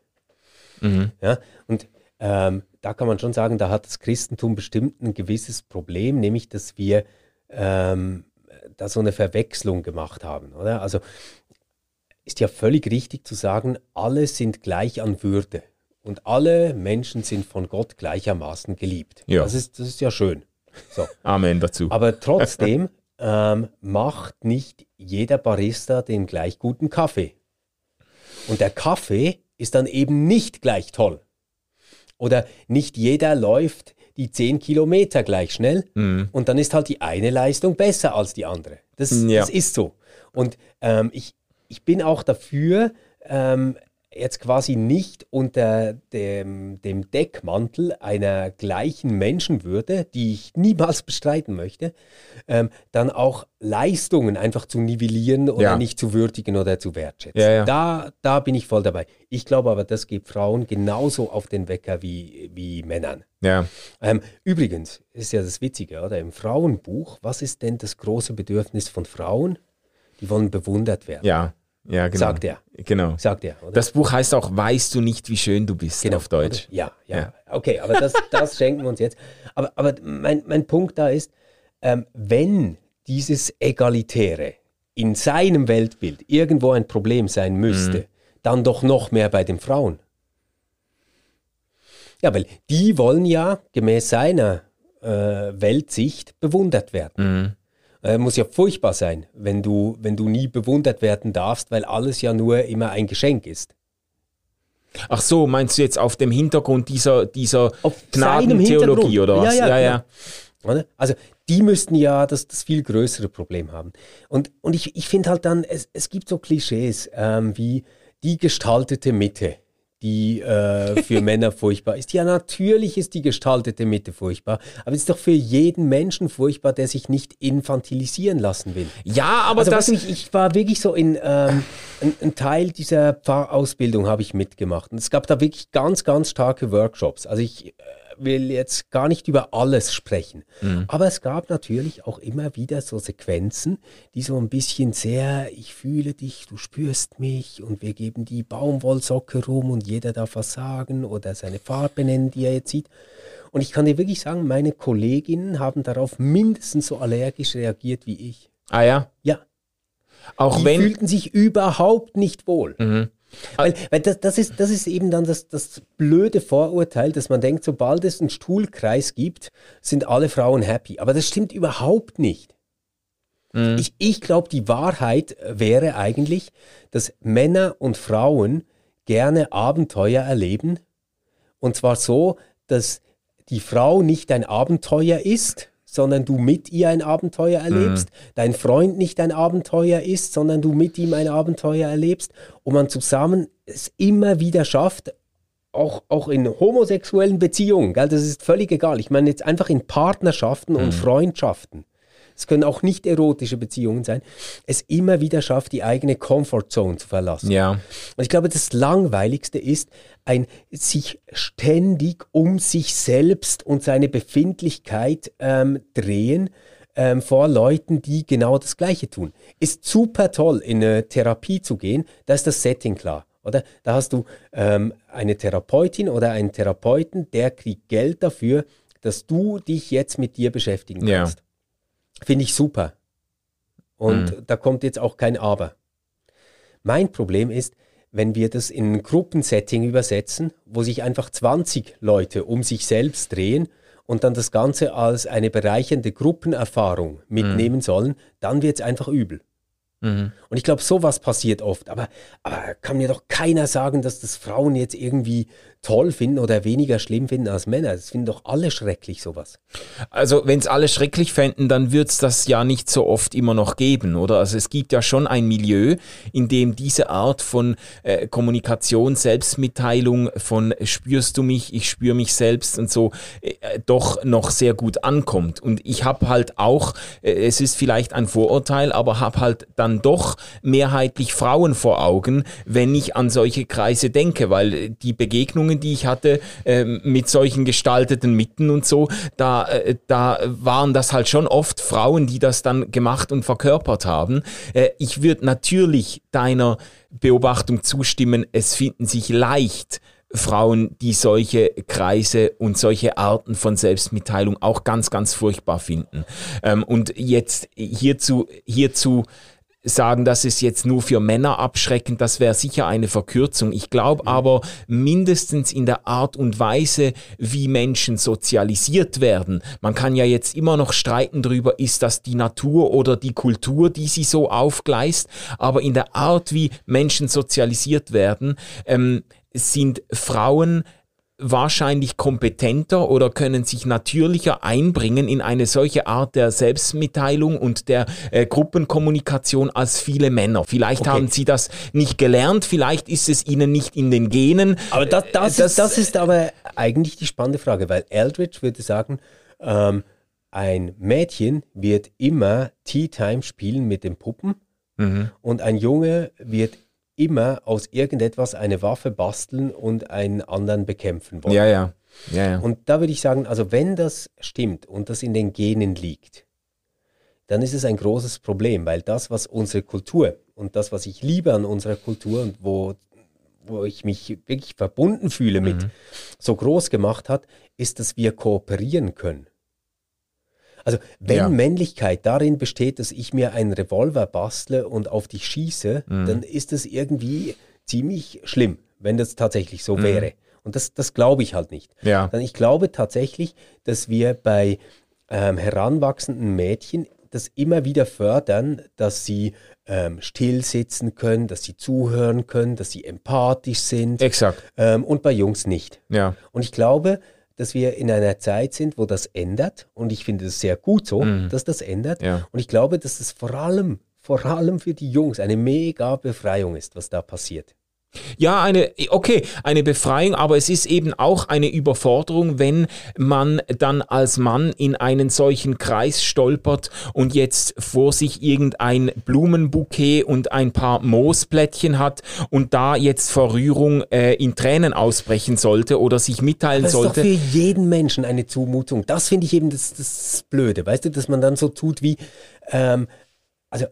Mhm. Ja? Und ähm, da kann man schon sagen, da hat das Christentum bestimmt ein gewisses Problem, nämlich dass wir ähm, da so eine Verwechslung gemacht haben. Oder? Also ist ja völlig richtig zu sagen, alle sind gleich an Würde. Und alle Menschen sind von Gott gleichermaßen geliebt. Ja. Das, ist, das ist ja schön. So. Amen dazu. Aber trotzdem ähm, macht nicht jeder Barista den gleich guten Kaffee. Und der Kaffee ist dann eben nicht gleich toll. Oder nicht jeder läuft die 10 Kilometer gleich schnell mhm. und dann ist halt die eine Leistung besser als die andere. Das, ja. das ist so. Und ähm, ich, ich bin auch dafür, ähm, jetzt quasi nicht unter dem, dem Deckmantel einer gleichen Menschenwürde, die ich niemals bestreiten möchte, ähm, dann auch Leistungen einfach zu nivellieren oder ja. nicht zu würdigen oder zu wertschätzen. Ja, ja. Da, da bin ich voll dabei. Ich glaube aber, das geht Frauen genauso auf den Wecker wie, wie Männern. Ähm, übrigens, ist ja das Witzige, oder? Im Frauenbuch, was ist denn das große Bedürfnis von Frauen? Die wollen bewundert werden. Ja. Ja, genau. Sagt er. Genau. Sagt er. Oder? Das Buch heißt auch Weißt du nicht, wie schön du bist genau. auf Deutsch. Ja, ja, ja. Okay, aber das, das schenken wir uns jetzt. Aber, aber mein, mein Punkt da ist, ähm, wenn dieses Egalitäre in seinem Weltbild irgendwo ein Problem sein müsste, mhm. dann doch noch mehr bei den Frauen. Ja, weil die wollen ja gemäß seiner äh, Weltsicht bewundert werden. Mhm. Äh, muss ja furchtbar sein, wenn du, wenn du nie bewundert werden darfst, weil alles ja nur immer ein Geschenk ist. Ach so, meinst du jetzt auf dem Hintergrund dieser, dieser Gnadentheologie oder was? Ja, ja. ja, ja. Also die müssten ja das, das viel größere Problem haben. Und, und ich, ich finde halt dann, es, es gibt so Klischees ähm, wie die gestaltete Mitte die äh, für Männer furchtbar ist. Ja, natürlich ist die gestaltete Mitte furchtbar, aber es ist doch für jeden Menschen furchtbar, der sich nicht infantilisieren lassen will. Ja, aber also, das... Ich, ich war wirklich so in... Ähm, ein, ein, Teil dieser Pfarrausbildung habe ich mitgemacht und es gab da wirklich ganz, ganz starke Workshops. Also ich... Will jetzt gar nicht über alles sprechen. Mhm. Aber es gab natürlich auch immer wieder so Sequenzen, die so ein bisschen sehr, ich fühle dich, du spürst mich und wir geben die Baumwollsocke rum und jeder darf was sagen oder seine Farbe nennen, die er jetzt sieht. Und ich kann dir wirklich sagen, meine Kolleginnen haben darauf mindestens so allergisch reagiert wie ich. Ah ja? Ja. Auch die wenn fühlten sich überhaupt nicht wohl. Mhm. Weil, weil das, das, ist, das ist eben dann das, das blöde Vorurteil, dass man denkt, sobald es einen Stuhlkreis gibt, sind alle Frauen happy. Aber das stimmt überhaupt nicht. Mhm. Ich, ich glaube, die Wahrheit wäre eigentlich, dass Männer und Frauen gerne Abenteuer erleben. Und zwar so, dass die Frau nicht ein Abenteuer ist, sondern du mit ihr ein Abenteuer erlebst, mhm. dein Freund nicht ein Abenteuer ist, sondern du mit ihm ein Abenteuer erlebst und man zusammen es immer wieder schafft, auch, auch in homosexuellen Beziehungen, gell, das ist völlig egal. Ich meine jetzt einfach in Partnerschaften mhm. und Freundschaften es können auch nicht erotische Beziehungen sein, es immer wieder schafft, die eigene Comfortzone zu verlassen. Ja. Und ich glaube, das Langweiligste ist, ein sich ständig um sich selbst und seine Befindlichkeit ähm, drehen ähm, vor Leuten, die genau das Gleiche tun. Ist super toll, in eine Therapie zu gehen, da ist das Setting klar. Oder? Da hast du ähm, eine Therapeutin oder einen Therapeuten, der kriegt Geld dafür, dass du dich jetzt mit dir beschäftigen kannst. Ja. Finde ich super. Und mhm. da kommt jetzt auch kein Aber. Mein Problem ist, wenn wir das in ein Gruppensetting übersetzen, wo sich einfach 20 Leute um sich selbst drehen und dann das Ganze als eine bereichernde Gruppenerfahrung mitnehmen mhm. sollen, dann wird es einfach übel. Mhm. Und ich glaube, sowas passiert oft. Aber, aber kann mir doch keiner sagen, dass das Frauen jetzt irgendwie toll finden oder weniger schlimm finden als Männer. Das finden doch alle schrecklich, sowas. Also, wenn es alle schrecklich fänden, dann wird es das ja nicht so oft immer noch geben, oder? Also, es gibt ja schon ein Milieu, in dem diese Art von äh, Kommunikation, Selbstmitteilung, von spürst du mich, ich spüre mich selbst und so, äh, doch noch sehr gut ankommt. Und ich habe halt auch, äh, es ist vielleicht ein Vorurteil, aber habe halt dann doch mehrheitlich Frauen vor Augen, wenn ich an solche Kreise denke, weil die Begegnungen, die ich hatte äh, mit solchen gestalteten Mitten und so, da, äh, da waren das halt schon oft Frauen, die das dann gemacht und verkörpert haben. Äh, ich würde natürlich deiner Beobachtung zustimmen, es finden sich leicht Frauen, die solche Kreise und solche Arten von Selbstmitteilung auch ganz, ganz furchtbar finden. Ähm, und jetzt hierzu, hierzu sagen, das ist jetzt nur für Männer abschreckend, das wäre sicher eine Verkürzung. Ich glaube aber mindestens in der Art und Weise, wie Menschen sozialisiert werden. Man kann ja jetzt immer noch streiten darüber, ist das die Natur oder die Kultur, die sie so aufgleist, aber in der Art, wie Menschen sozialisiert werden, ähm, sind Frauen wahrscheinlich kompetenter oder können sich natürlicher einbringen in eine solche Art der Selbstmitteilung und der äh, Gruppenkommunikation als viele Männer. Vielleicht okay. haben sie das nicht gelernt, vielleicht ist es ihnen nicht in den Genen. Aber das, das, das, ist, das ist aber eigentlich die spannende Frage, weil Eldridge würde sagen, ähm, ein Mädchen wird immer Tea Time spielen mit den Puppen mhm. und ein Junge wird immer aus irgendetwas eine Waffe basteln und einen anderen bekämpfen wollen. Ja, ja. ja, ja. Und da würde ich sagen, also wenn das stimmt und das in den Genen liegt, dann ist es ein großes Problem, weil das, was unsere Kultur und das, was ich liebe an unserer Kultur und wo, wo ich mich wirklich verbunden fühle mit, mhm. so groß gemacht hat, ist, dass wir kooperieren können. Also wenn ja. Männlichkeit darin besteht, dass ich mir einen Revolver bastle und auf dich schieße, mhm. dann ist das irgendwie ziemlich schlimm, wenn das tatsächlich so mhm. wäre. Und das, das glaube ich halt nicht. Ja. Dann ich glaube tatsächlich, dass wir bei ähm, heranwachsenden Mädchen das immer wieder fördern, dass sie ähm, still sitzen können, dass sie zuhören können, dass sie empathisch sind. Exakt. Ähm, und bei Jungs nicht. Ja. Und ich glaube, dass wir in einer Zeit sind, wo das ändert. Und ich finde es sehr gut so, mhm. dass das ändert. Ja. Und ich glaube, dass es vor allem, vor allem für die Jungs eine mega Befreiung ist, was da passiert. Ja, eine, okay, eine Befreiung, aber es ist eben auch eine Überforderung, wenn man dann als Mann in einen solchen Kreis stolpert und jetzt vor sich irgendein Blumenbouquet und ein paar Moosplättchen hat und da jetzt vor Rührung äh, in Tränen ausbrechen sollte oder sich mitteilen das sollte. Das ist doch für jeden Menschen eine Zumutung. Das finde ich eben das, das Blöde, weißt du, dass man dann so tut wie, ähm, also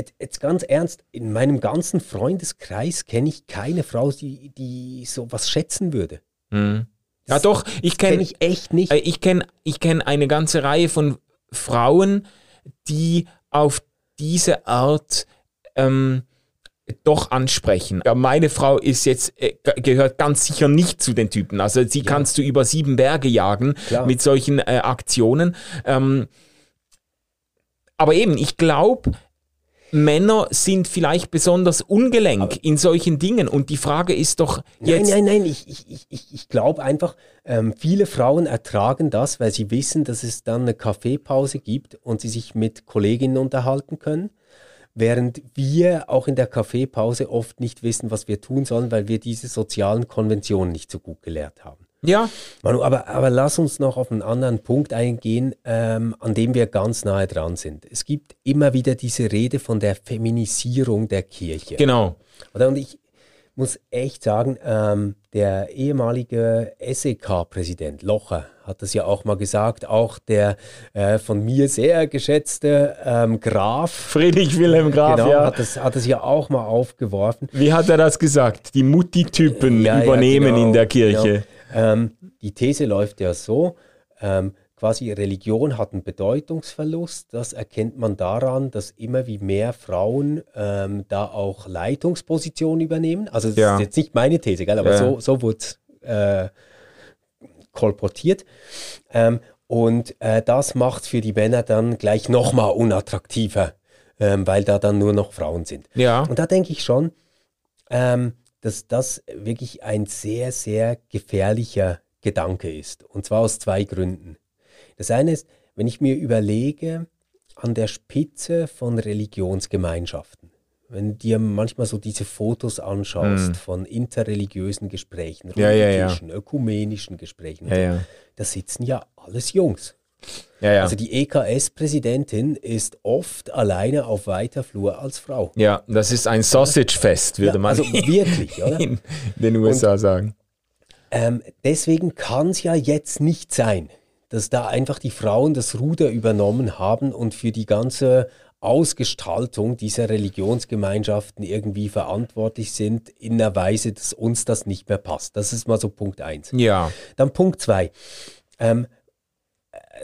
Jetzt, jetzt, ganz ernst, in meinem ganzen Freundeskreis kenne ich keine Frau, die, die sowas schätzen würde. Mhm. Ja, doch, ich kenne kenn ich echt nicht. Äh, ich kenne ich kenn eine ganze Reihe von Frauen, die auf diese Art ähm, doch ansprechen. Ja, meine Frau ist jetzt äh, gehört ganz sicher nicht zu den Typen. Also sie ja. kannst du über sieben Berge jagen Klar. mit solchen äh, Aktionen. Ähm, aber eben, ich glaube, Männer sind vielleicht besonders ungelenk aber in solchen Dingen. Und die Frage ist doch jetzt. Nein, nein, nein, ich, ich, ich, ich glaube einfach, ähm, viele Frauen ertragen das, weil sie wissen, dass es dann eine Kaffeepause gibt und sie sich mit Kolleginnen unterhalten können. Während wir auch in der Kaffeepause oft nicht wissen, was wir tun sollen, weil wir diese sozialen Konventionen nicht so gut gelehrt haben. Ja. Manu, aber, aber lass uns noch auf einen anderen Punkt eingehen, ähm, an dem wir ganz nahe dran sind. Es gibt immer wieder diese Rede von der Feminisierung der Kirche. Genau. Oder? Und ich muss echt sagen, ähm, der ehemalige SEK-Präsident Locher hat das ja auch mal gesagt, auch der äh, von mir sehr geschätzte ähm, Graf. Friedrich Wilhelm Graf, genau, ja. Hat das, hat das ja auch mal aufgeworfen. Wie hat er das gesagt? Die Mutti-Typen ja, übernehmen ja, genau, in der Kirche. Genau. Ähm, die These läuft ja so, ähm, quasi Religion hat einen Bedeutungsverlust. Das erkennt man daran, dass immer wie mehr Frauen ähm, da auch Leitungspositionen übernehmen. Also das ja. ist jetzt nicht meine These, gell? aber ja. so, so wurde es äh, kolportiert. Ähm, und äh, das macht für die Männer dann gleich nochmal unattraktiver, ähm, weil da dann nur noch Frauen sind. Ja. Und da denke ich schon, ähm, dass das wirklich ein sehr, sehr gefährlicher Gedanke ist. Und zwar aus zwei Gründen. Das eine ist, wenn ich mir überlege, an der Spitze von Religionsgemeinschaften, wenn du dir manchmal so diese Fotos anschaust mm. von interreligiösen Gesprächen, ja, ja, ja. ökumenischen Gesprächen, da sitzen ja alles Jungs. Ja, ja. Also die EKS-Präsidentin ist oft alleine auf weiter Flur als Frau. Ja, das ist ein Sausage-Fest, würde man also wirklich, oder? in den USA Und, sagen. Ähm, deswegen kann es ja jetzt nicht sein, dass da einfach die Frauen das Ruder übernommen haben und für die ganze Ausgestaltung dieser Religionsgemeinschaften irgendwie verantwortlich sind in einer Weise, dass uns das nicht mehr passt. Das ist mal so Punkt eins. Ja. Dann Punkt zwei. Ähm,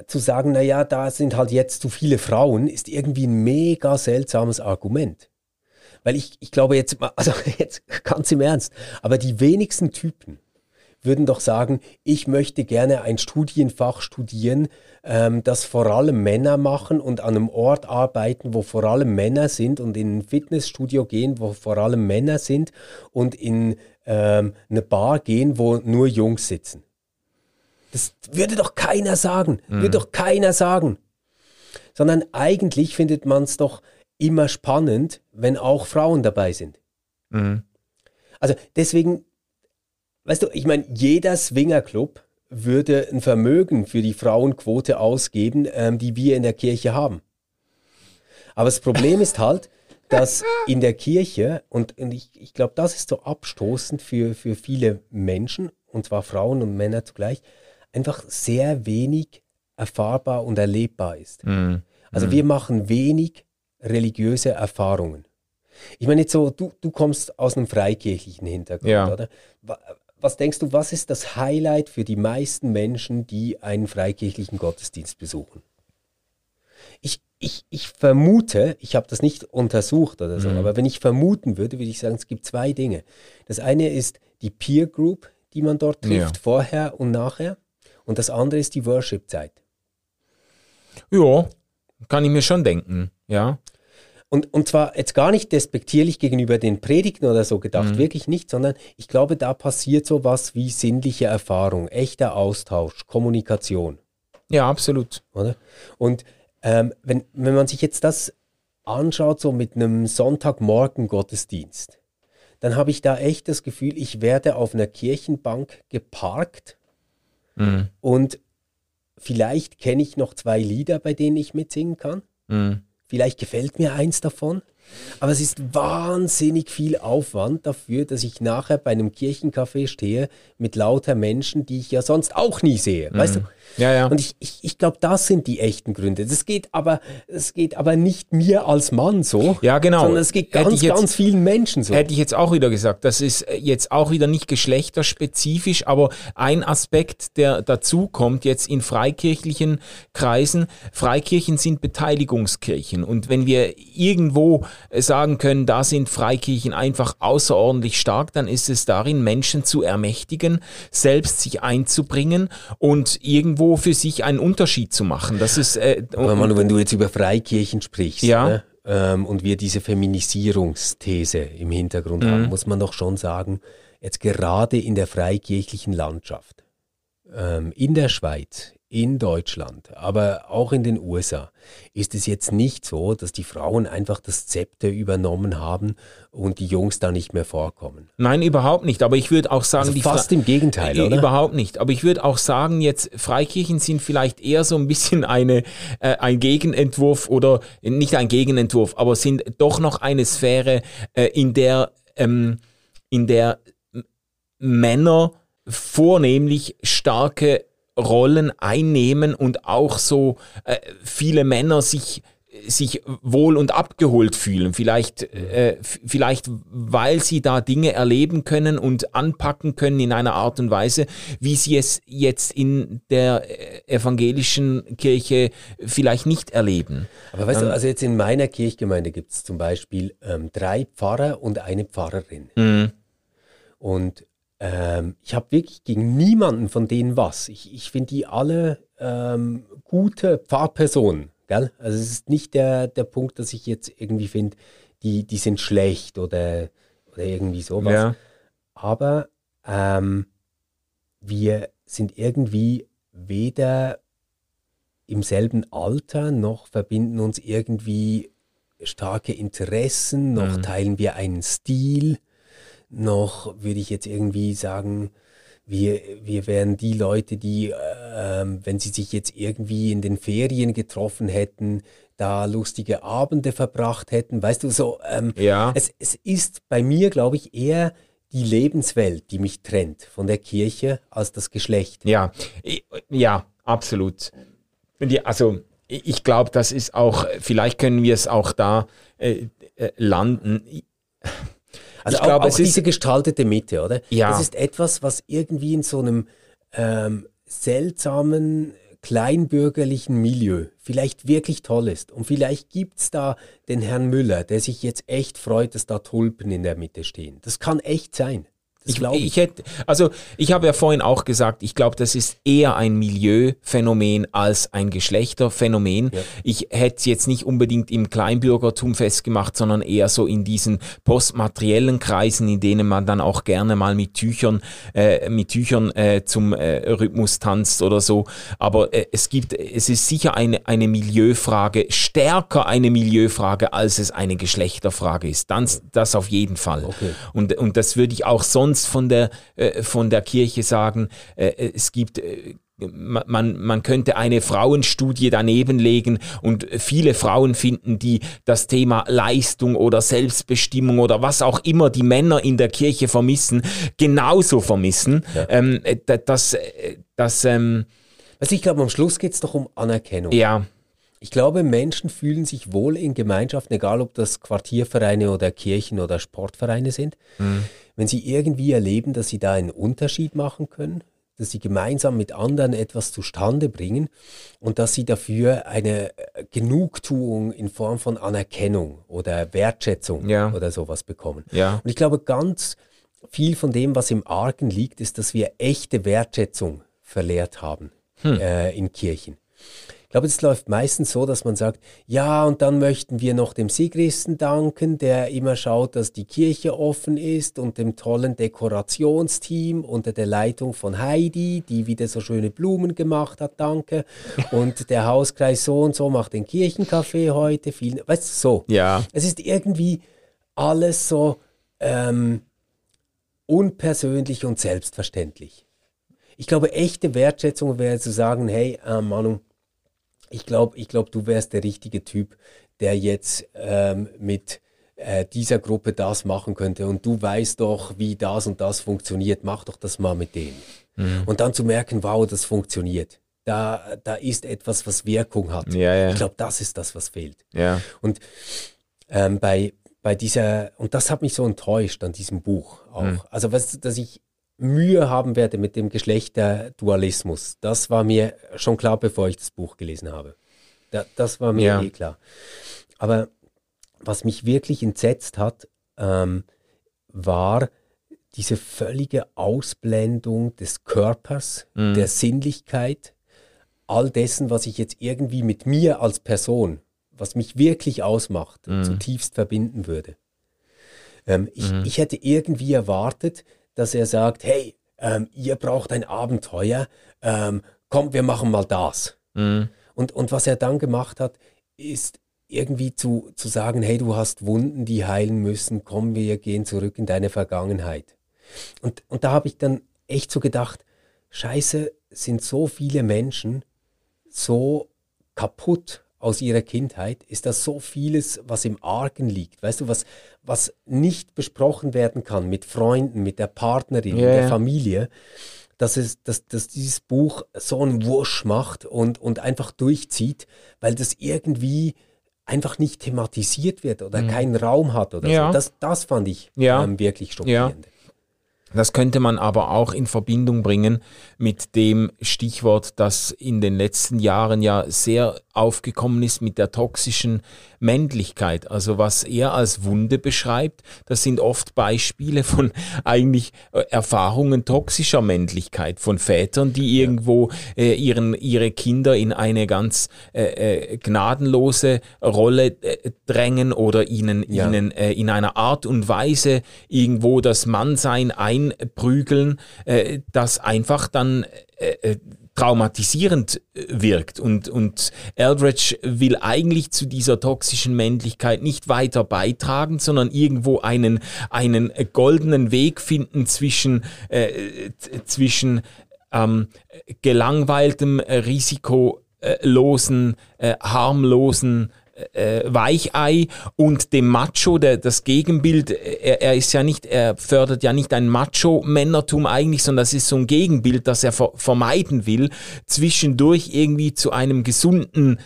zu sagen, naja, da sind halt jetzt zu viele Frauen, ist irgendwie ein mega seltsames Argument. Weil ich, ich glaube jetzt, also jetzt ganz im Ernst, aber die wenigsten Typen würden doch sagen, ich möchte gerne ein Studienfach studieren, ähm, das vor allem Männer machen und an einem Ort arbeiten, wo vor allem Männer sind und in ein Fitnessstudio gehen, wo vor allem Männer sind und in ähm, eine Bar gehen, wo nur Jungs sitzen. Das würde doch keiner sagen. Mhm. Würde doch keiner sagen. Sondern eigentlich findet man es doch immer spannend, wenn auch Frauen dabei sind. Mhm. Also deswegen, weißt du, ich meine, jeder Swingerclub würde ein Vermögen für die Frauenquote ausgeben, ähm, die wir in der Kirche haben. Aber das Problem ist halt, dass in der Kirche, und, und ich, ich glaube, das ist so abstoßend für, für viele Menschen, und zwar Frauen und Männer zugleich, einfach sehr wenig erfahrbar und erlebbar ist. Mhm. Also wir machen wenig religiöse Erfahrungen. Ich meine jetzt so, du, du kommst aus einem freikirchlichen Hintergrund, ja. oder? Was denkst du, was ist das Highlight für die meisten Menschen, die einen freikirchlichen Gottesdienst besuchen? Ich, ich, ich vermute, ich habe das nicht untersucht oder so, mhm. aber wenn ich vermuten würde, würde ich sagen, es gibt zwei Dinge. Das eine ist die Peer Group, die man dort trifft, ja. vorher und nachher. Und das andere ist die Worship-Zeit. Ja, kann ich mir schon denken, ja. Und, und zwar jetzt gar nicht despektierlich gegenüber den Predigten oder so gedacht, mhm. wirklich nicht, sondern ich glaube, da passiert so was wie sinnliche Erfahrung, echter Austausch, Kommunikation. Ja, absolut. Oder? Und ähm, wenn, wenn man sich jetzt das anschaut, so mit einem Sonntagmorgen-Gottesdienst, dann habe ich da echt das Gefühl, ich werde auf einer Kirchenbank geparkt Mhm. Und vielleicht kenne ich noch zwei Lieder, bei denen ich mitsingen kann. Mhm. Vielleicht gefällt mir eins davon. Aber es ist wahnsinnig viel Aufwand dafür, dass ich nachher bei einem Kirchencafé stehe mit lauter Menschen, die ich ja sonst auch nie sehe. Mhm. Weißt du? Ja, ja. Und ich, ich, ich glaube, das sind die echten Gründe. Das geht aber, es geht aber nicht mir als Mann so. Ja, genau. Sondern es geht ganz, jetzt, ganz vielen Menschen so. Hätte ich jetzt auch wieder gesagt. Das ist jetzt auch wieder nicht geschlechterspezifisch, aber ein Aspekt, der dazu kommt jetzt in freikirchlichen Kreisen. Freikirchen sind Beteiligungskirchen. Und wenn wir irgendwo äh, sagen können, da sind Freikirchen einfach außerordentlich stark, dann ist es darin, Menschen zu ermächtigen, selbst sich einzubringen und irgendwo für sich einen Unterschied zu machen. Das ist. Äh, Manu, wenn du jetzt über Freikirchen sprichst, Ja. ne, ähm, und wir diese Feminisierungsthese im Hintergrund Mhm. haben, muss man doch schon sagen, jetzt gerade in der freikirchlichen Landschaft, ähm, in der Schweiz, in Deutschland, aber auch in den USA, ist es jetzt nicht so, dass die Frauen einfach das Zepter übernommen haben und die Jungs da nicht mehr vorkommen. Nein, überhaupt nicht. Aber ich würde auch sagen, Also fast Fra- im Gegenteil, oder? Überhaupt nicht. Aber ich würde auch sagen, jetzt Freikirchen sind vielleicht eher so ein bisschen eine, äh, ein Gegenentwurf oder nicht ein Gegenentwurf, aber sind doch noch eine Sphäre, äh, in der, ähm, in der Männer vornehmlich starke Rollen einnehmen und auch so äh, viele Männer sich sich wohl und abgeholt fühlen. Vielleicht, äh, vielleicht, weil sie da Dinge erleben können und anpacken können in einer Art und Weise, wie sie es jetzt in der äh, evangelischen Kirche vielleicht nicht erleben. Aber weißt du, also jetzt in meiner Kirchgemeinde gibt es zum Beispiel ähm, drei Pfarrer und eine Pfarrerin. Und ähm, ich habe wirklich gegen niemanden von denen was. Ich, ich finde die alle ähm, gute Pfarrpersonen. Gell? Also es ist nicht der, der Punkt, dass ich jetzt irgendwie finde, die, die sind schlecht oder, oder irgendwie sowas. Aber ähm, wir sind irgendwie weder im selben Alter, noch verbinden uns irgendwie starke Interessen, noch teilen wir einen Stil, noch würde ich jetzt irgendwie sagen, wir, wir wären die Leute, die, ähm, wenn sie sich jetzt irgendwie in den Ferien getroffen hätten, da lustige Abende verbracht hätten. Weißt du, so, ähm, Ja. es, es ist bei mir, glaube ich, eher die Lebenswelt, die mich trennt von der Kirche, als das Geschlecht. Ja, ja, absolut. Also ich glaube, das ist auch, vielleicht können wir es auch da äh, äh, landen. Also Ich glaube, auch, es auch ist- diese gestaltete Mitte, oder? Ja. Das ist etwas, was irgendwie in so einem ähm, seltsamen, kleinbürgerlichen Milieu vielleicht wirklich toll ist. Und vielleicht gibt es da den Herrn Müller, der sich jetzt echt freut, dass da Tulpen in der Mitte stehen. Das kann echt sein. Ich, glaube ich. ich. hätte, also ich habe ja vorhin auch gesagt, ich glaube, das ist eher ein Milieuphänomen als ein Geschlechterphänomen. Ja. Ich hätte es jetzt nicht unbedingt im Kleinbürgertum festgemacht, sondern eher so in diesen postmateriellen Kreisen, in denen man dann auch gerne mal mit Tüchern, äh, mit Tüchern äh, zum äh, Rhythmus tanzt oder so. Aber äh, es gibt, es ist sicher eine, eine Milieufrage, stärker eine Milieufrage, als es eine Geschlechterfrage ist. Dann, das auf jeden Fall. Okay. Und, und das würde ich auch sonst von der, äh, von der Kirche sagen. Äh, es gibt, äh, ma- man, man könnte eine Frauenstudie daneben legen und viele Frauen finden, die das Thema Leistung oder Selbstbestimmung oder was auch immer die Männer in der Kirche vermissen, genauso vermissen. Ähm, äh, da- das, äh, das, ähm, Also ich glaube, am Schluss geht es doch um Anerkennung. ja, Ich glaube, Menschen fühlen sich wohl in Gemeinschaften, egal ob das Quartiervereine oder Kirchen oder Sportvereine sind, wenn sie irgendwie erleben, dass sie da einen Unterschied machen können, dass sie gemeinsam mit anderen etwas zustande bringen und dass sie dafür eine äh, Genugtuung in Form von Anerkennung oder Wertschätzung Ja. oder sowas bekommen. Ja. Und ich glaube, ganz viel von dem, was im Argen liegt, ist, dass wir echte Wertschätzung verlehrt haben äh, in Kirchen. Ich glaube, es läuft meistens so, dass man sagt, ja, und dann möchten wir noch dem Sigristen danken, der immer schaut, dass die Kirche offen ist und dem tollen Dekorationsteam unter der Leitung von Heidi, die wieder so schöne Blumen gemacht hat, danke. Und der Hauskreis so und so macht den Kirchenkaffee heute. Vielen, weißt du, so. Ja. Es ist irgendwie alles so ähm, unpersönlich und selbstverständlich. Ich glaube, echte Wertschätzung wäre zu sagen, hey, äh, Manu, ich glaube, ich glaub, du wärst der richtige Typ, der jetzt ähm, mit äh, dieser Gruppe das machen könnte und du weißt doch, wie das und das funktioniert, mach doch das mal mit denen. Und dann zu merken, wow, das funktioniert. Da, da ist etwas, was Wirkung hat. Ja, ja. Ich glaube, das ist das, was fehlt. ja. Und ähm, bei, bei dieser, und das hat mich so enttäuscht an diesem Buch auch. Hm. Also, was, dass ich Mühe haben werde mit dem Geschlechterdualismus, das war mir schon klar, bevor ich das Buch gelesen habe. Da, das war mir Ja. eh klar. Aber was mich wirklich entsetzt hat, ähm, war diese völlige Ausblendung des Körpers, Mhm. der Sinnlichkeit, all dessen, was ich jetzt irgendwie mit mir als Person, was mich wirklich ausmacht, Mhm. zutiefst verbinden würde. Ähm, ich, ich hätte irgendwie erwartet, dass er sagt, hey, ähm, ihr braucht ein Abenteuer, ähm, komm, wir machen mal das. Mhm. Und, und was er dann gemacht hat, ist irgendwie zu, zu sagen, hey, du hast Wunden, die heilen müssen, komm, wir gehen zurück in deine Vergangenheit. Und, und da habe ich dann echt so gedacht, scheiße, sind so viele Menschen so kaputt aus ihrer Kindheit, ist das so vieles, was im Argen liegt, weißt du, was, was nicht besprochen werden kann mit Freunden, mit der Partnerin, Ja, der ja. Familie, dass, es, dass, dass dieses Buch so einen Wusch macht und, und einfach durchzieht, weil das irgendwie einfach nicht thematisiert wird oder keinen Raum hat oder Mhm. Ja. so. Das, das fand ich Ja. ähm, wirklich schockierend. Das könnte man aber auch in Verbindung bringen mit dem Stichwort, das in den letzten Jahren ja sehr aufgekommen ist mit der toxischen Männlichkeit. Also was er als Wunde beschreibt, das sind oft Beispiele von eigentlich äh, Erfahrungen toxischer Männlichkeit, von Vätern, die irgendwo äh, ihren, ihre Kinder in eine ganz äh, äh, gnadenlose Rolle äh, drängen oder ihnen, Ja. ihnen äh, in einer Art und Weise irgendwo das Mannsein einprügeln, äh, das einfach dann äh, äh, traumatisierend äh, wirkt. Und, und Eldridge will eigentlich zu dieser toxischen Männlichkeit nicht weiter beitragen, sondern irgendwo einen, einen goldenen Weg finden zwischen, äh, zwischen ähm, gelangweiltem, äh, risikolosen, äh, harmlosen äh, Weichei und dem Macho, der, das Gegenbild, er, er ist ja nicht, er fördert ja nicht ein Macho-Männertum eigentlich, sondern das ist so ein Gegenbild, das er ver vermeiden will, zwischendurch irgendwie zu einem gesunden,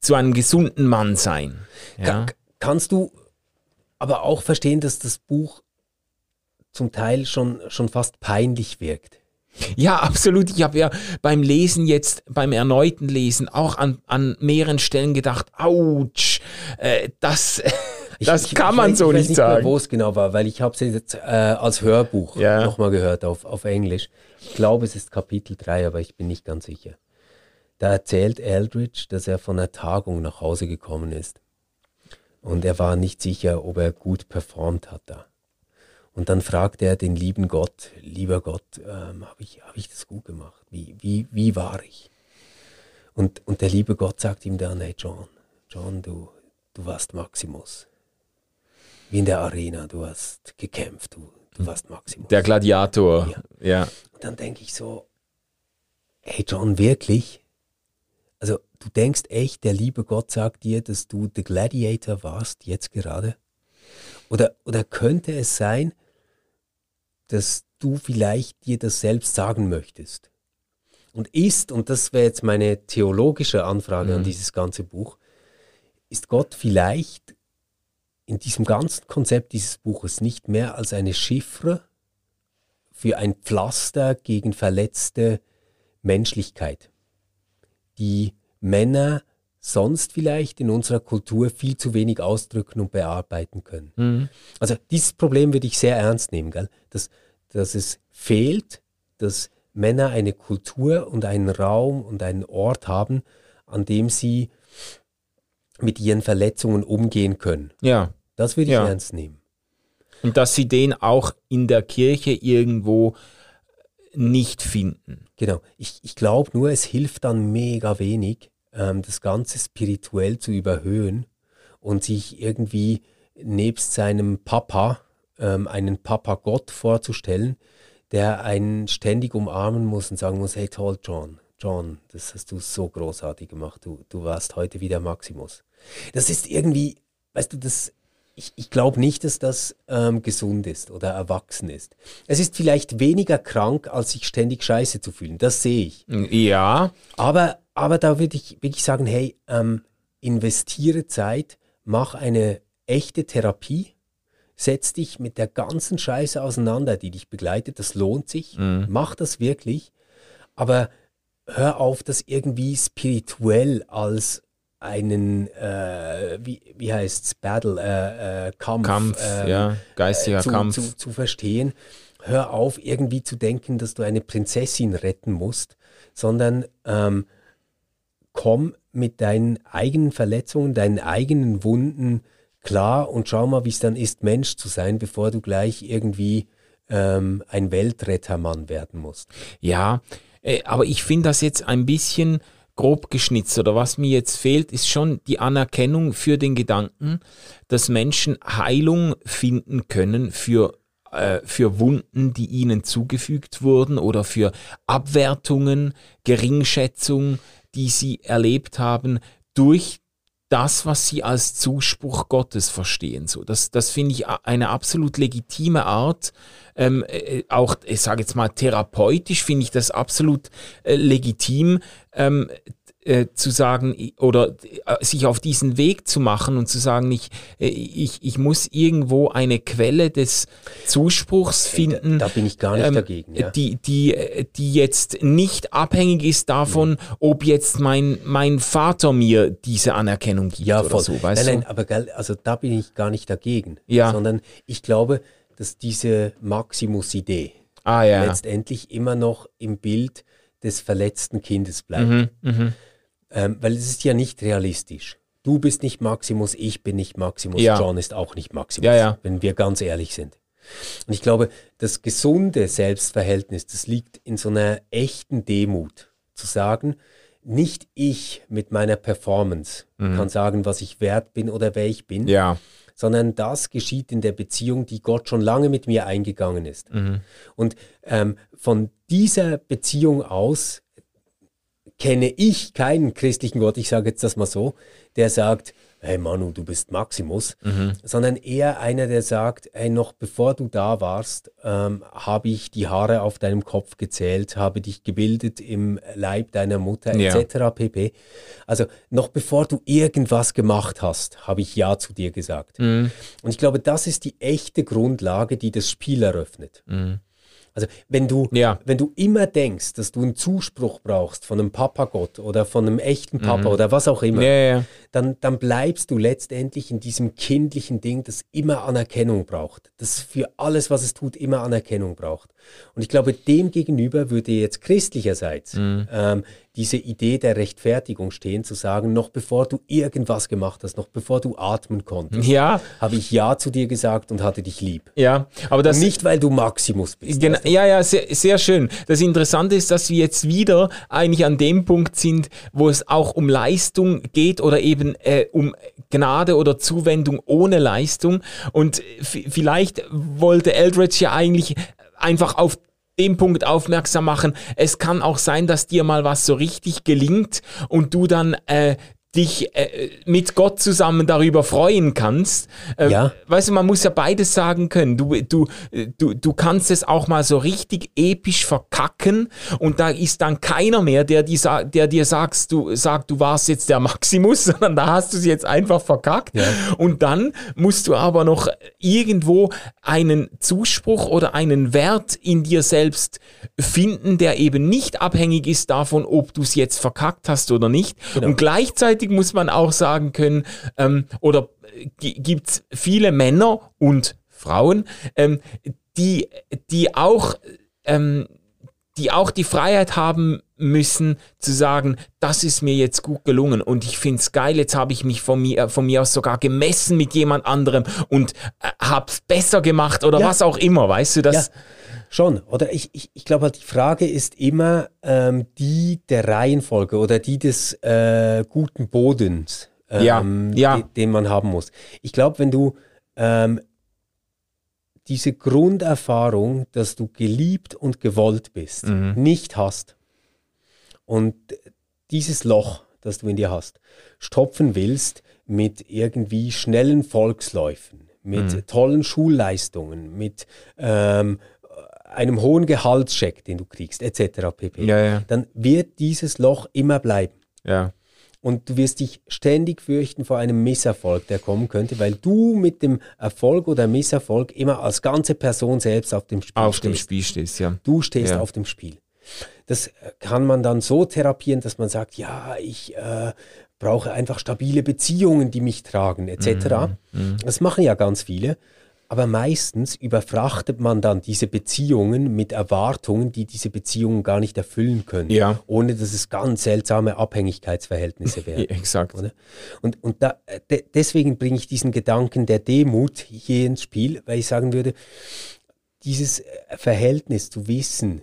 zu einem gesunden Mann sein. Ja. Ka- Kannst du aber auch verstehen, dass das Buch zum Teil schon, schon fast peinlich wirkt? Ja, absolut. Ich habe ja beim Lesen jetzt, beim erneuten Lesen auch an, an mehreren Stellen gedacht, ouch, äh, das, das Ich- kann ich man weiß- so ich weiß nicht nicht sagen. Mehr, wo es genau war, weil ich habe es jetzt äh, als Hörbuch Ja. nochmal gehört auf, auf Englisch. Ich glaube, es ist Kapitel 3, aber ich bin nicht ganz sicher. Da erzählt Eldridge, dass er von einer Tagung nach Hause gekommen ist. Und er war nicht sicher, ob er gut performt hat da. Und dann fragt er den lieben Gott, lieber Gott, ähm, habe ich, hab ich das gut gemacht? Wie, wie, wie war ich? Und, und der liebe Gott sagt ihm dann, hey John, John, du, du warst Maximus. Wie in der Arena, du hast gekämpft, du, du warst Maximus. Der Gladiator, ja. Und dann denke ich so, hey John, wirklich? Also du denkst echt, der liebe Gott sagt dir, dass du der Gladiator warst, jetzt gerade? Oder, oder könnte es sein, dass du vielleicht dir das selbst sagen möchtest? Und ist, und das wäre jetzt meine theologische Anfrage an dieses ganze Buch, ist Gott vielleicht in diesem ganzen Konzept dieses Buches nicht mehr als eine Chiffre für ein Pflaster gegen verletzte Menschlichkeit, die Männer sonst vielleicht in unserer Kultur viel zu wenig ausdrücken und bearbeiten können. Mhm. Also dieses Problem würde ich sehr ernst nehmen, gell? Dass, dass es fehlt, dass Männer eine Kultur und einen Raum und einen Ort haben, an dem sie mit ihren Verletzungen umgehen können. Ja. Das würde ich Ja. ernst nehmen. Und dass sie den auch in der Kirche irgendwo nicht finden. Genau. Ich, ich glaube nur, es hilft dann mega wenig, ähm, das Ganze spirituell zu überhöhen und sich irgendwie nebst seinem Papa, ähm, einen Papa Gott vorzustellen, der einen ständig umarmen muss und sagen muss, hey toll, John, John, das hast du so großartig gemacht, du, du warst heute wieder Maximus. Das ist irgendwie, weißt du, das, ich, ich glaube nicht, dass das ähm, gesund ist oder erwachsen ist. Es ist vielleicht weniger krank, als sich ständig scheiße zu fühlen. Das sehe ich. Ja, Aber, aber da würde ich wirklich sagen, hey, ähm, investiere Zeit, mach eine echte Therapie, setz dich mit der ganzen Scheiße auseinander, die dich begleitet. Das lohnt sich. Mach das wirklich. Aber hör auf, das irgendwie spirituell als einen, äh, wie, wie heißt es, Battle, äh, äh, Kampf, Kampf, ähm, ja, geistiger äh, zu, Kampf. Zu, zu verstehen. Hör auf, irgendwie zu denken, dass du eine Prinzessin retten musst, sondern ähm, komm mit deinen eigenen Verletzungen, deinen eigenen Wunden klar und schau mal, wie es dann ist, Mensch zu sein, bevor du gleich irgendwie ähm, ein Weltrettermann werden musst. Ja, äh, aber ich finde das jetzt ein bisschen grob geschnitzt oder was mir jetzt fehlt, ist schon die Anerkennung für den Gedanken, dass Menschen Heilung finden können für äh, für Wunden, die ihnen zugefügt wurden oder für Abwertungen, Geringschätzung, die sie erlebt haben durch das, was sie als Zuspruch Gottes verstehen. So, das, das finde ich eine absolut legitime Art. Ähm, äh, auch, ich sage jetzt mal, therapeutisch finde ich das absolut äh, legitim, ähm, äh, zu sagen oder äh, sich auf diesen Weg zu machen und zu sagen, ich, äh, ich, ich muss irgendwo eine Quelle des Zuspruchs finden. Da, da bin ich gar nicht ähm, dagegen. Ja. Die, die, die jetzt nicht abhängig ist davon, mhm. ob jetzt mein, mein Vater mir diese Anerkennung gibt ja, voll. so. Weißt nein, nein, aber also da bin ich gar nicht dagegen. Ja. Sondern ich glaube, dass diese Maximus-Idee ah, ja. letztendlich immer noch im Bild des verletzten Kindes bleibt. Mhm, mh. Ähm, weil es ist ja nicht realistisch. Du bist nicht Maximus, ich bin nicht Maximus, Ja. John ist auch nicht Maximus, Ja, ja. wenn wir ganz ehrlich sind. Und ich glaube, das gesunde Selbstverhältnis, das liegt in so einer echten Demut. Zu sagen, nicht ich mit meiner Performance kann sagen, was ich wert bin oder wer ich bin, Mhm. Ja. sondern das geschieht in der Beziehung, die Gott schon lange mit mir eingegangen ist. Mhm. Und ähm, von dieser Beziehung aus kenne ich keinen christlichen Gott, ich sage jetzt das mal so, der sagt, hey Manu, du bist Maximus, Mhm. sondern eher einer, der sagt, hey, noch bevor du da warst, ähm, habe ich die Haare auf deinem Kopf gezählt, habe dich gebildet im Leib deiner Mutter, Ja. etc. pp. Also noch bevor du irgendwas gemacht hast, habe ich Ja zu dir gesagt. Mhm. Und ich glaube, das ist die echte Grundlage, die das Spiel eröffnet. Mhm. Also wenn du, Ja. wenn du immer denkst, dass du einen Zuspruch brauchst von einem Papagott oder von einem echten Papa oder was auch immer, Mhm. Ja, dann, dann bleibst du letztendlich in diesem kindlichen Ding, das immer Anerkennung braucht. Das für alles, was es tut, immer Anerkennung braucht. Und ich glaube, dem gegenüber würde jetzt christlicherseits Mhm. ähm, diese Idee der Rechtfertigung stehen, zu sagen, noch bevor du irgendwas gemacht hast, noch bevor du atmen konntest, Ja, habe ich Ja zu dir gesagt und hatte dich lieb. ja. Aber das, Und nicht, weil du Maximus bist. Genau, ja, ja, sehr, sehr schön. Das Interessante ist, dass wir jetzt wieder eigentlich an dem Punkt sind, wo es auch um Leistung geht oder eben äh, um Gnade oder Zuwendung ohne Leistung. Und vielleicht wollte Eldridge ja eigentlich einfach auf dem Punkt aufmerksam machen. Es kann auch sein, dass dir mal was so richtig gelingt und du dann äh, dich äh, mit Gott zusammen darüber freuen kannst. Ähm, Ja. Weißt du, man muss ja beides sagen können. Du, du, du, du kannst es auch mal so richtig episch verkacken und da ist dann keiner mehr, der, die, der dir sagst, du, sagt, du warst jetzt der Maximus, sondern da hast du es jetzt einfach verkackt. Ja. Und dann musst du aber noch irgendwo einen Zuspruch oder einen Wert in dir selbst finden, der eben nicht abhängig ist davon, ob du es jetzt verkackt hast oder nicht. Und gleichzeitig muss man auch sagen können, ähm, oder gibt es viele Männer und Frauen, ähm, die, die auch ähm, die auch die Freiheit haben müssen zu sagen, das ist mir jetzt gut gelungen und ich find's geil, jetzt habe ich mich von mir, von mir aus sogar gemessen mit jemand anderem und äh, hab's besser gemacht oder Ja. was auch immer, weißt du, das, Ja, schon. Oder ich, ich, ich glaube, halt, die Frage ist immer ähm, die der Reihenfolge oder die des äh, guten Bodens, ähm, Ja, ja. de- den man haben muss. Ich glaube, wenn du ähm, diese Grunderfahrung, dass du geliebt und gewollt bist, Mhm. nicht hast und dieses Loch, das du in dir hast, stopfen willst mit irgendwie schnellen Volksläufen, mit Mhm. tollen Schulleistungen, mit ähm, einem hohen Gehaltscheck, den du kriegst, etc. pp. Ja, ja. Dann wird dieses Loch immer bleiben. ja, Und du wirst dich ständig fürchten vor einem Misserfolg, der kommen könnte, weil du mit dem Erfolg oder Misserfolg immer als ganze Person selbst auf dem Spiel auf stehst. dem Spiel stehst, ja. Du stehst auf dem Spiel. Das äh, kann man dann so therapieren, dass man sagt, ja, ich äh, brauche einfach stabile Beziehungen, die mich tragen, etc. Mhm. Das machen ja ganz viele. Aber meistens überfrachtet man dann diese Beziehungen mit Erwartungen, die diese Beziehungen gar nicht erfüllen können, ja. ohne dass es ganz seltsame Abhängigkeitsverhältnisse werden. Exakt. Oder? Und, und da, de, deswegen bringe ich diesen Gedanken der Demut hier ins Spiel, weil ich sagen würde, dieses Verhältnis zu wissen,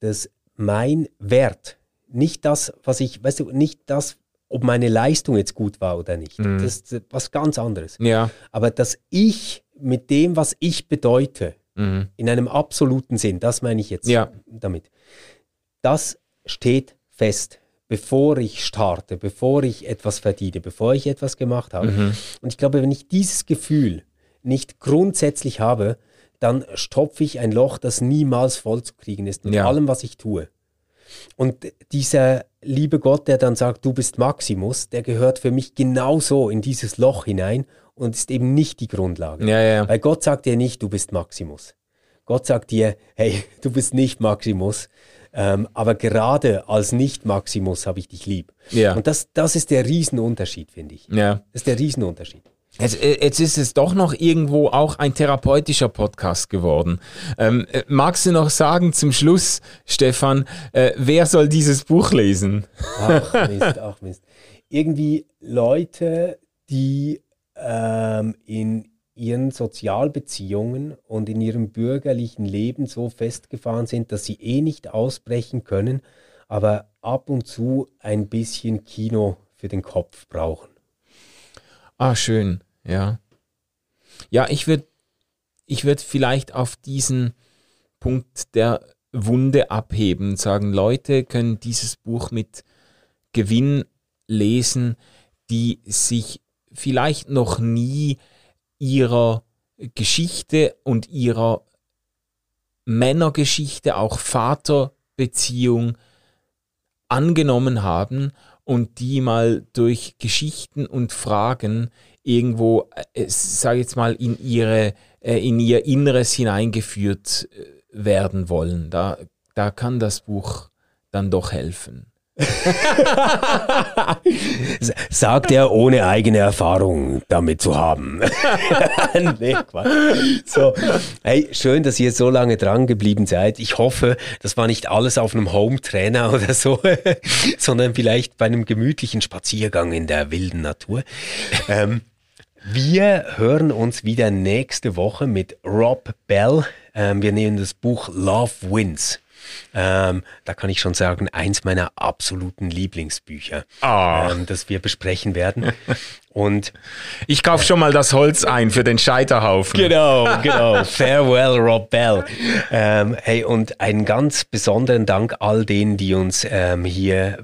dass mein Wert, nicht das, was ich, weißt du, nicht das, ob meine Leistung jetzt gut war oder nicht, mhm. das ist was ganz anderes. Ja. Aber dass ich mit dem, was ich bedeute, mhm. in einem absoluten Sinn, das meine ich jetzt ja. damit, das steht fest, bevor ich starte, bevor ich etwas verdiene, bevor ich etwas gemacht habe. Mhm. Und ich glaube, wenn ich dieses Gefühl nicht grundsätzlich habe, dann stopfe ich ein Loch, das niemals voll zu kriegen ist mit ja. allem, was ich tue. Und dieser liebe Gott, der dann sagt, du bist Maximus, der gehört für mich genauso in dieses Loch hinein und ist eben nicht die Grundlage. Ja, ja. Weil Gott sagt dir nicht, du bist Maximus. Gott sagt dir, hey, du bist nicht Maximus, ähm, aber gerade als Nicht-Maximus habe ich dich lieb. Ja. Und das, das ist der Riesenunterschied, finde ich. Ja. Das ist der Riesenunterschied. Jetzt, äh, jetzt, ist es doch noch irgendwo auch ein therapeutischer Podcast geworden. Ähm, äh, magst du noch sagen zum Schluss, Stefan, äh, wer soll dieses Buch lesen? Ach Mist, ach Mist. Irgendwie Leute, die ähm, in ihren Sozialbeziehungen und in ihrem bürgerlichen Leben so festgefahren sind, dass sie eh nicht ausbrechen können, aber ab und zu ein bisschen Kino für den Kopf brauchen. Ah, schön, ja. Ja, ich würde ich würd vielleicht auf diesen Punkt der Wunde abheben und sagen, Leute können dieses Buch mit Gewinn lesen, die sich vielleicht noch nie ihrer Geschichte und ihrer Männergeschichte, auch Vaterbeziehung angenommen haben und die mal durch Geschichten und Fragen irgendwo, äh, sage jetzt mal, in ihre äh, in ihr Inneres hineingeführt äh, werden wollen. Da, da kann das Buch dann doch helfen. Sagt er, ohne eigene Erfahrung damit zu haben. nee, so, hey, schön, dass ihr so lange dran geblieben seid. Ich hoffe, das war nicht alles auf einem Home-Trainer oder so, sondern vielleicht bei einem gemütlichen Spaziergang in der wilden Natur. Ähm, wir hören uns wieder nächste Woche mit Rob Bell. Ähm, wir nehmen das Buch Love Wins. Ähm, da kann ich schon sagen, eins meiner absoluten Lieblingsbücher, oh. ähm, das wir besprechen werden. Und ich kaufe schon mal das Holz ein für den Scheiterhaufen. Genau, genau. Farewell, Rob Bell. Ähm, hey, und einen ganz besonderen Dank all denen, die uns ähm, hier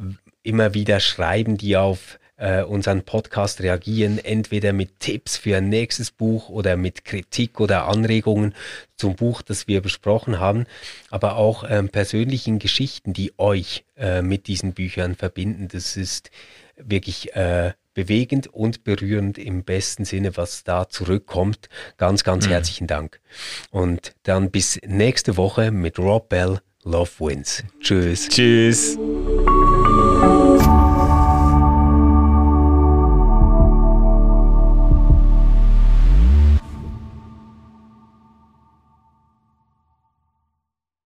immer wieder schreiben, die auf äh, unseren Podcast reagieren, entweder mit Tipps für ein nächstes Buch oder mit Kritik oder Anregungen zum Buch, das wir besprochen haben, aber auch ähm, persönlichen Geschichten, die euch äh, mit diesen Büchern verbinden. Das ist wirklich äh, bewegend und berührend im besten Sinne, was da zurückkommt. Ganz, ganz mhm. herzlichen Dank. Und dann bis nächste Woche mit Rob Bell. Love Wins. Tschüss. Tschüss.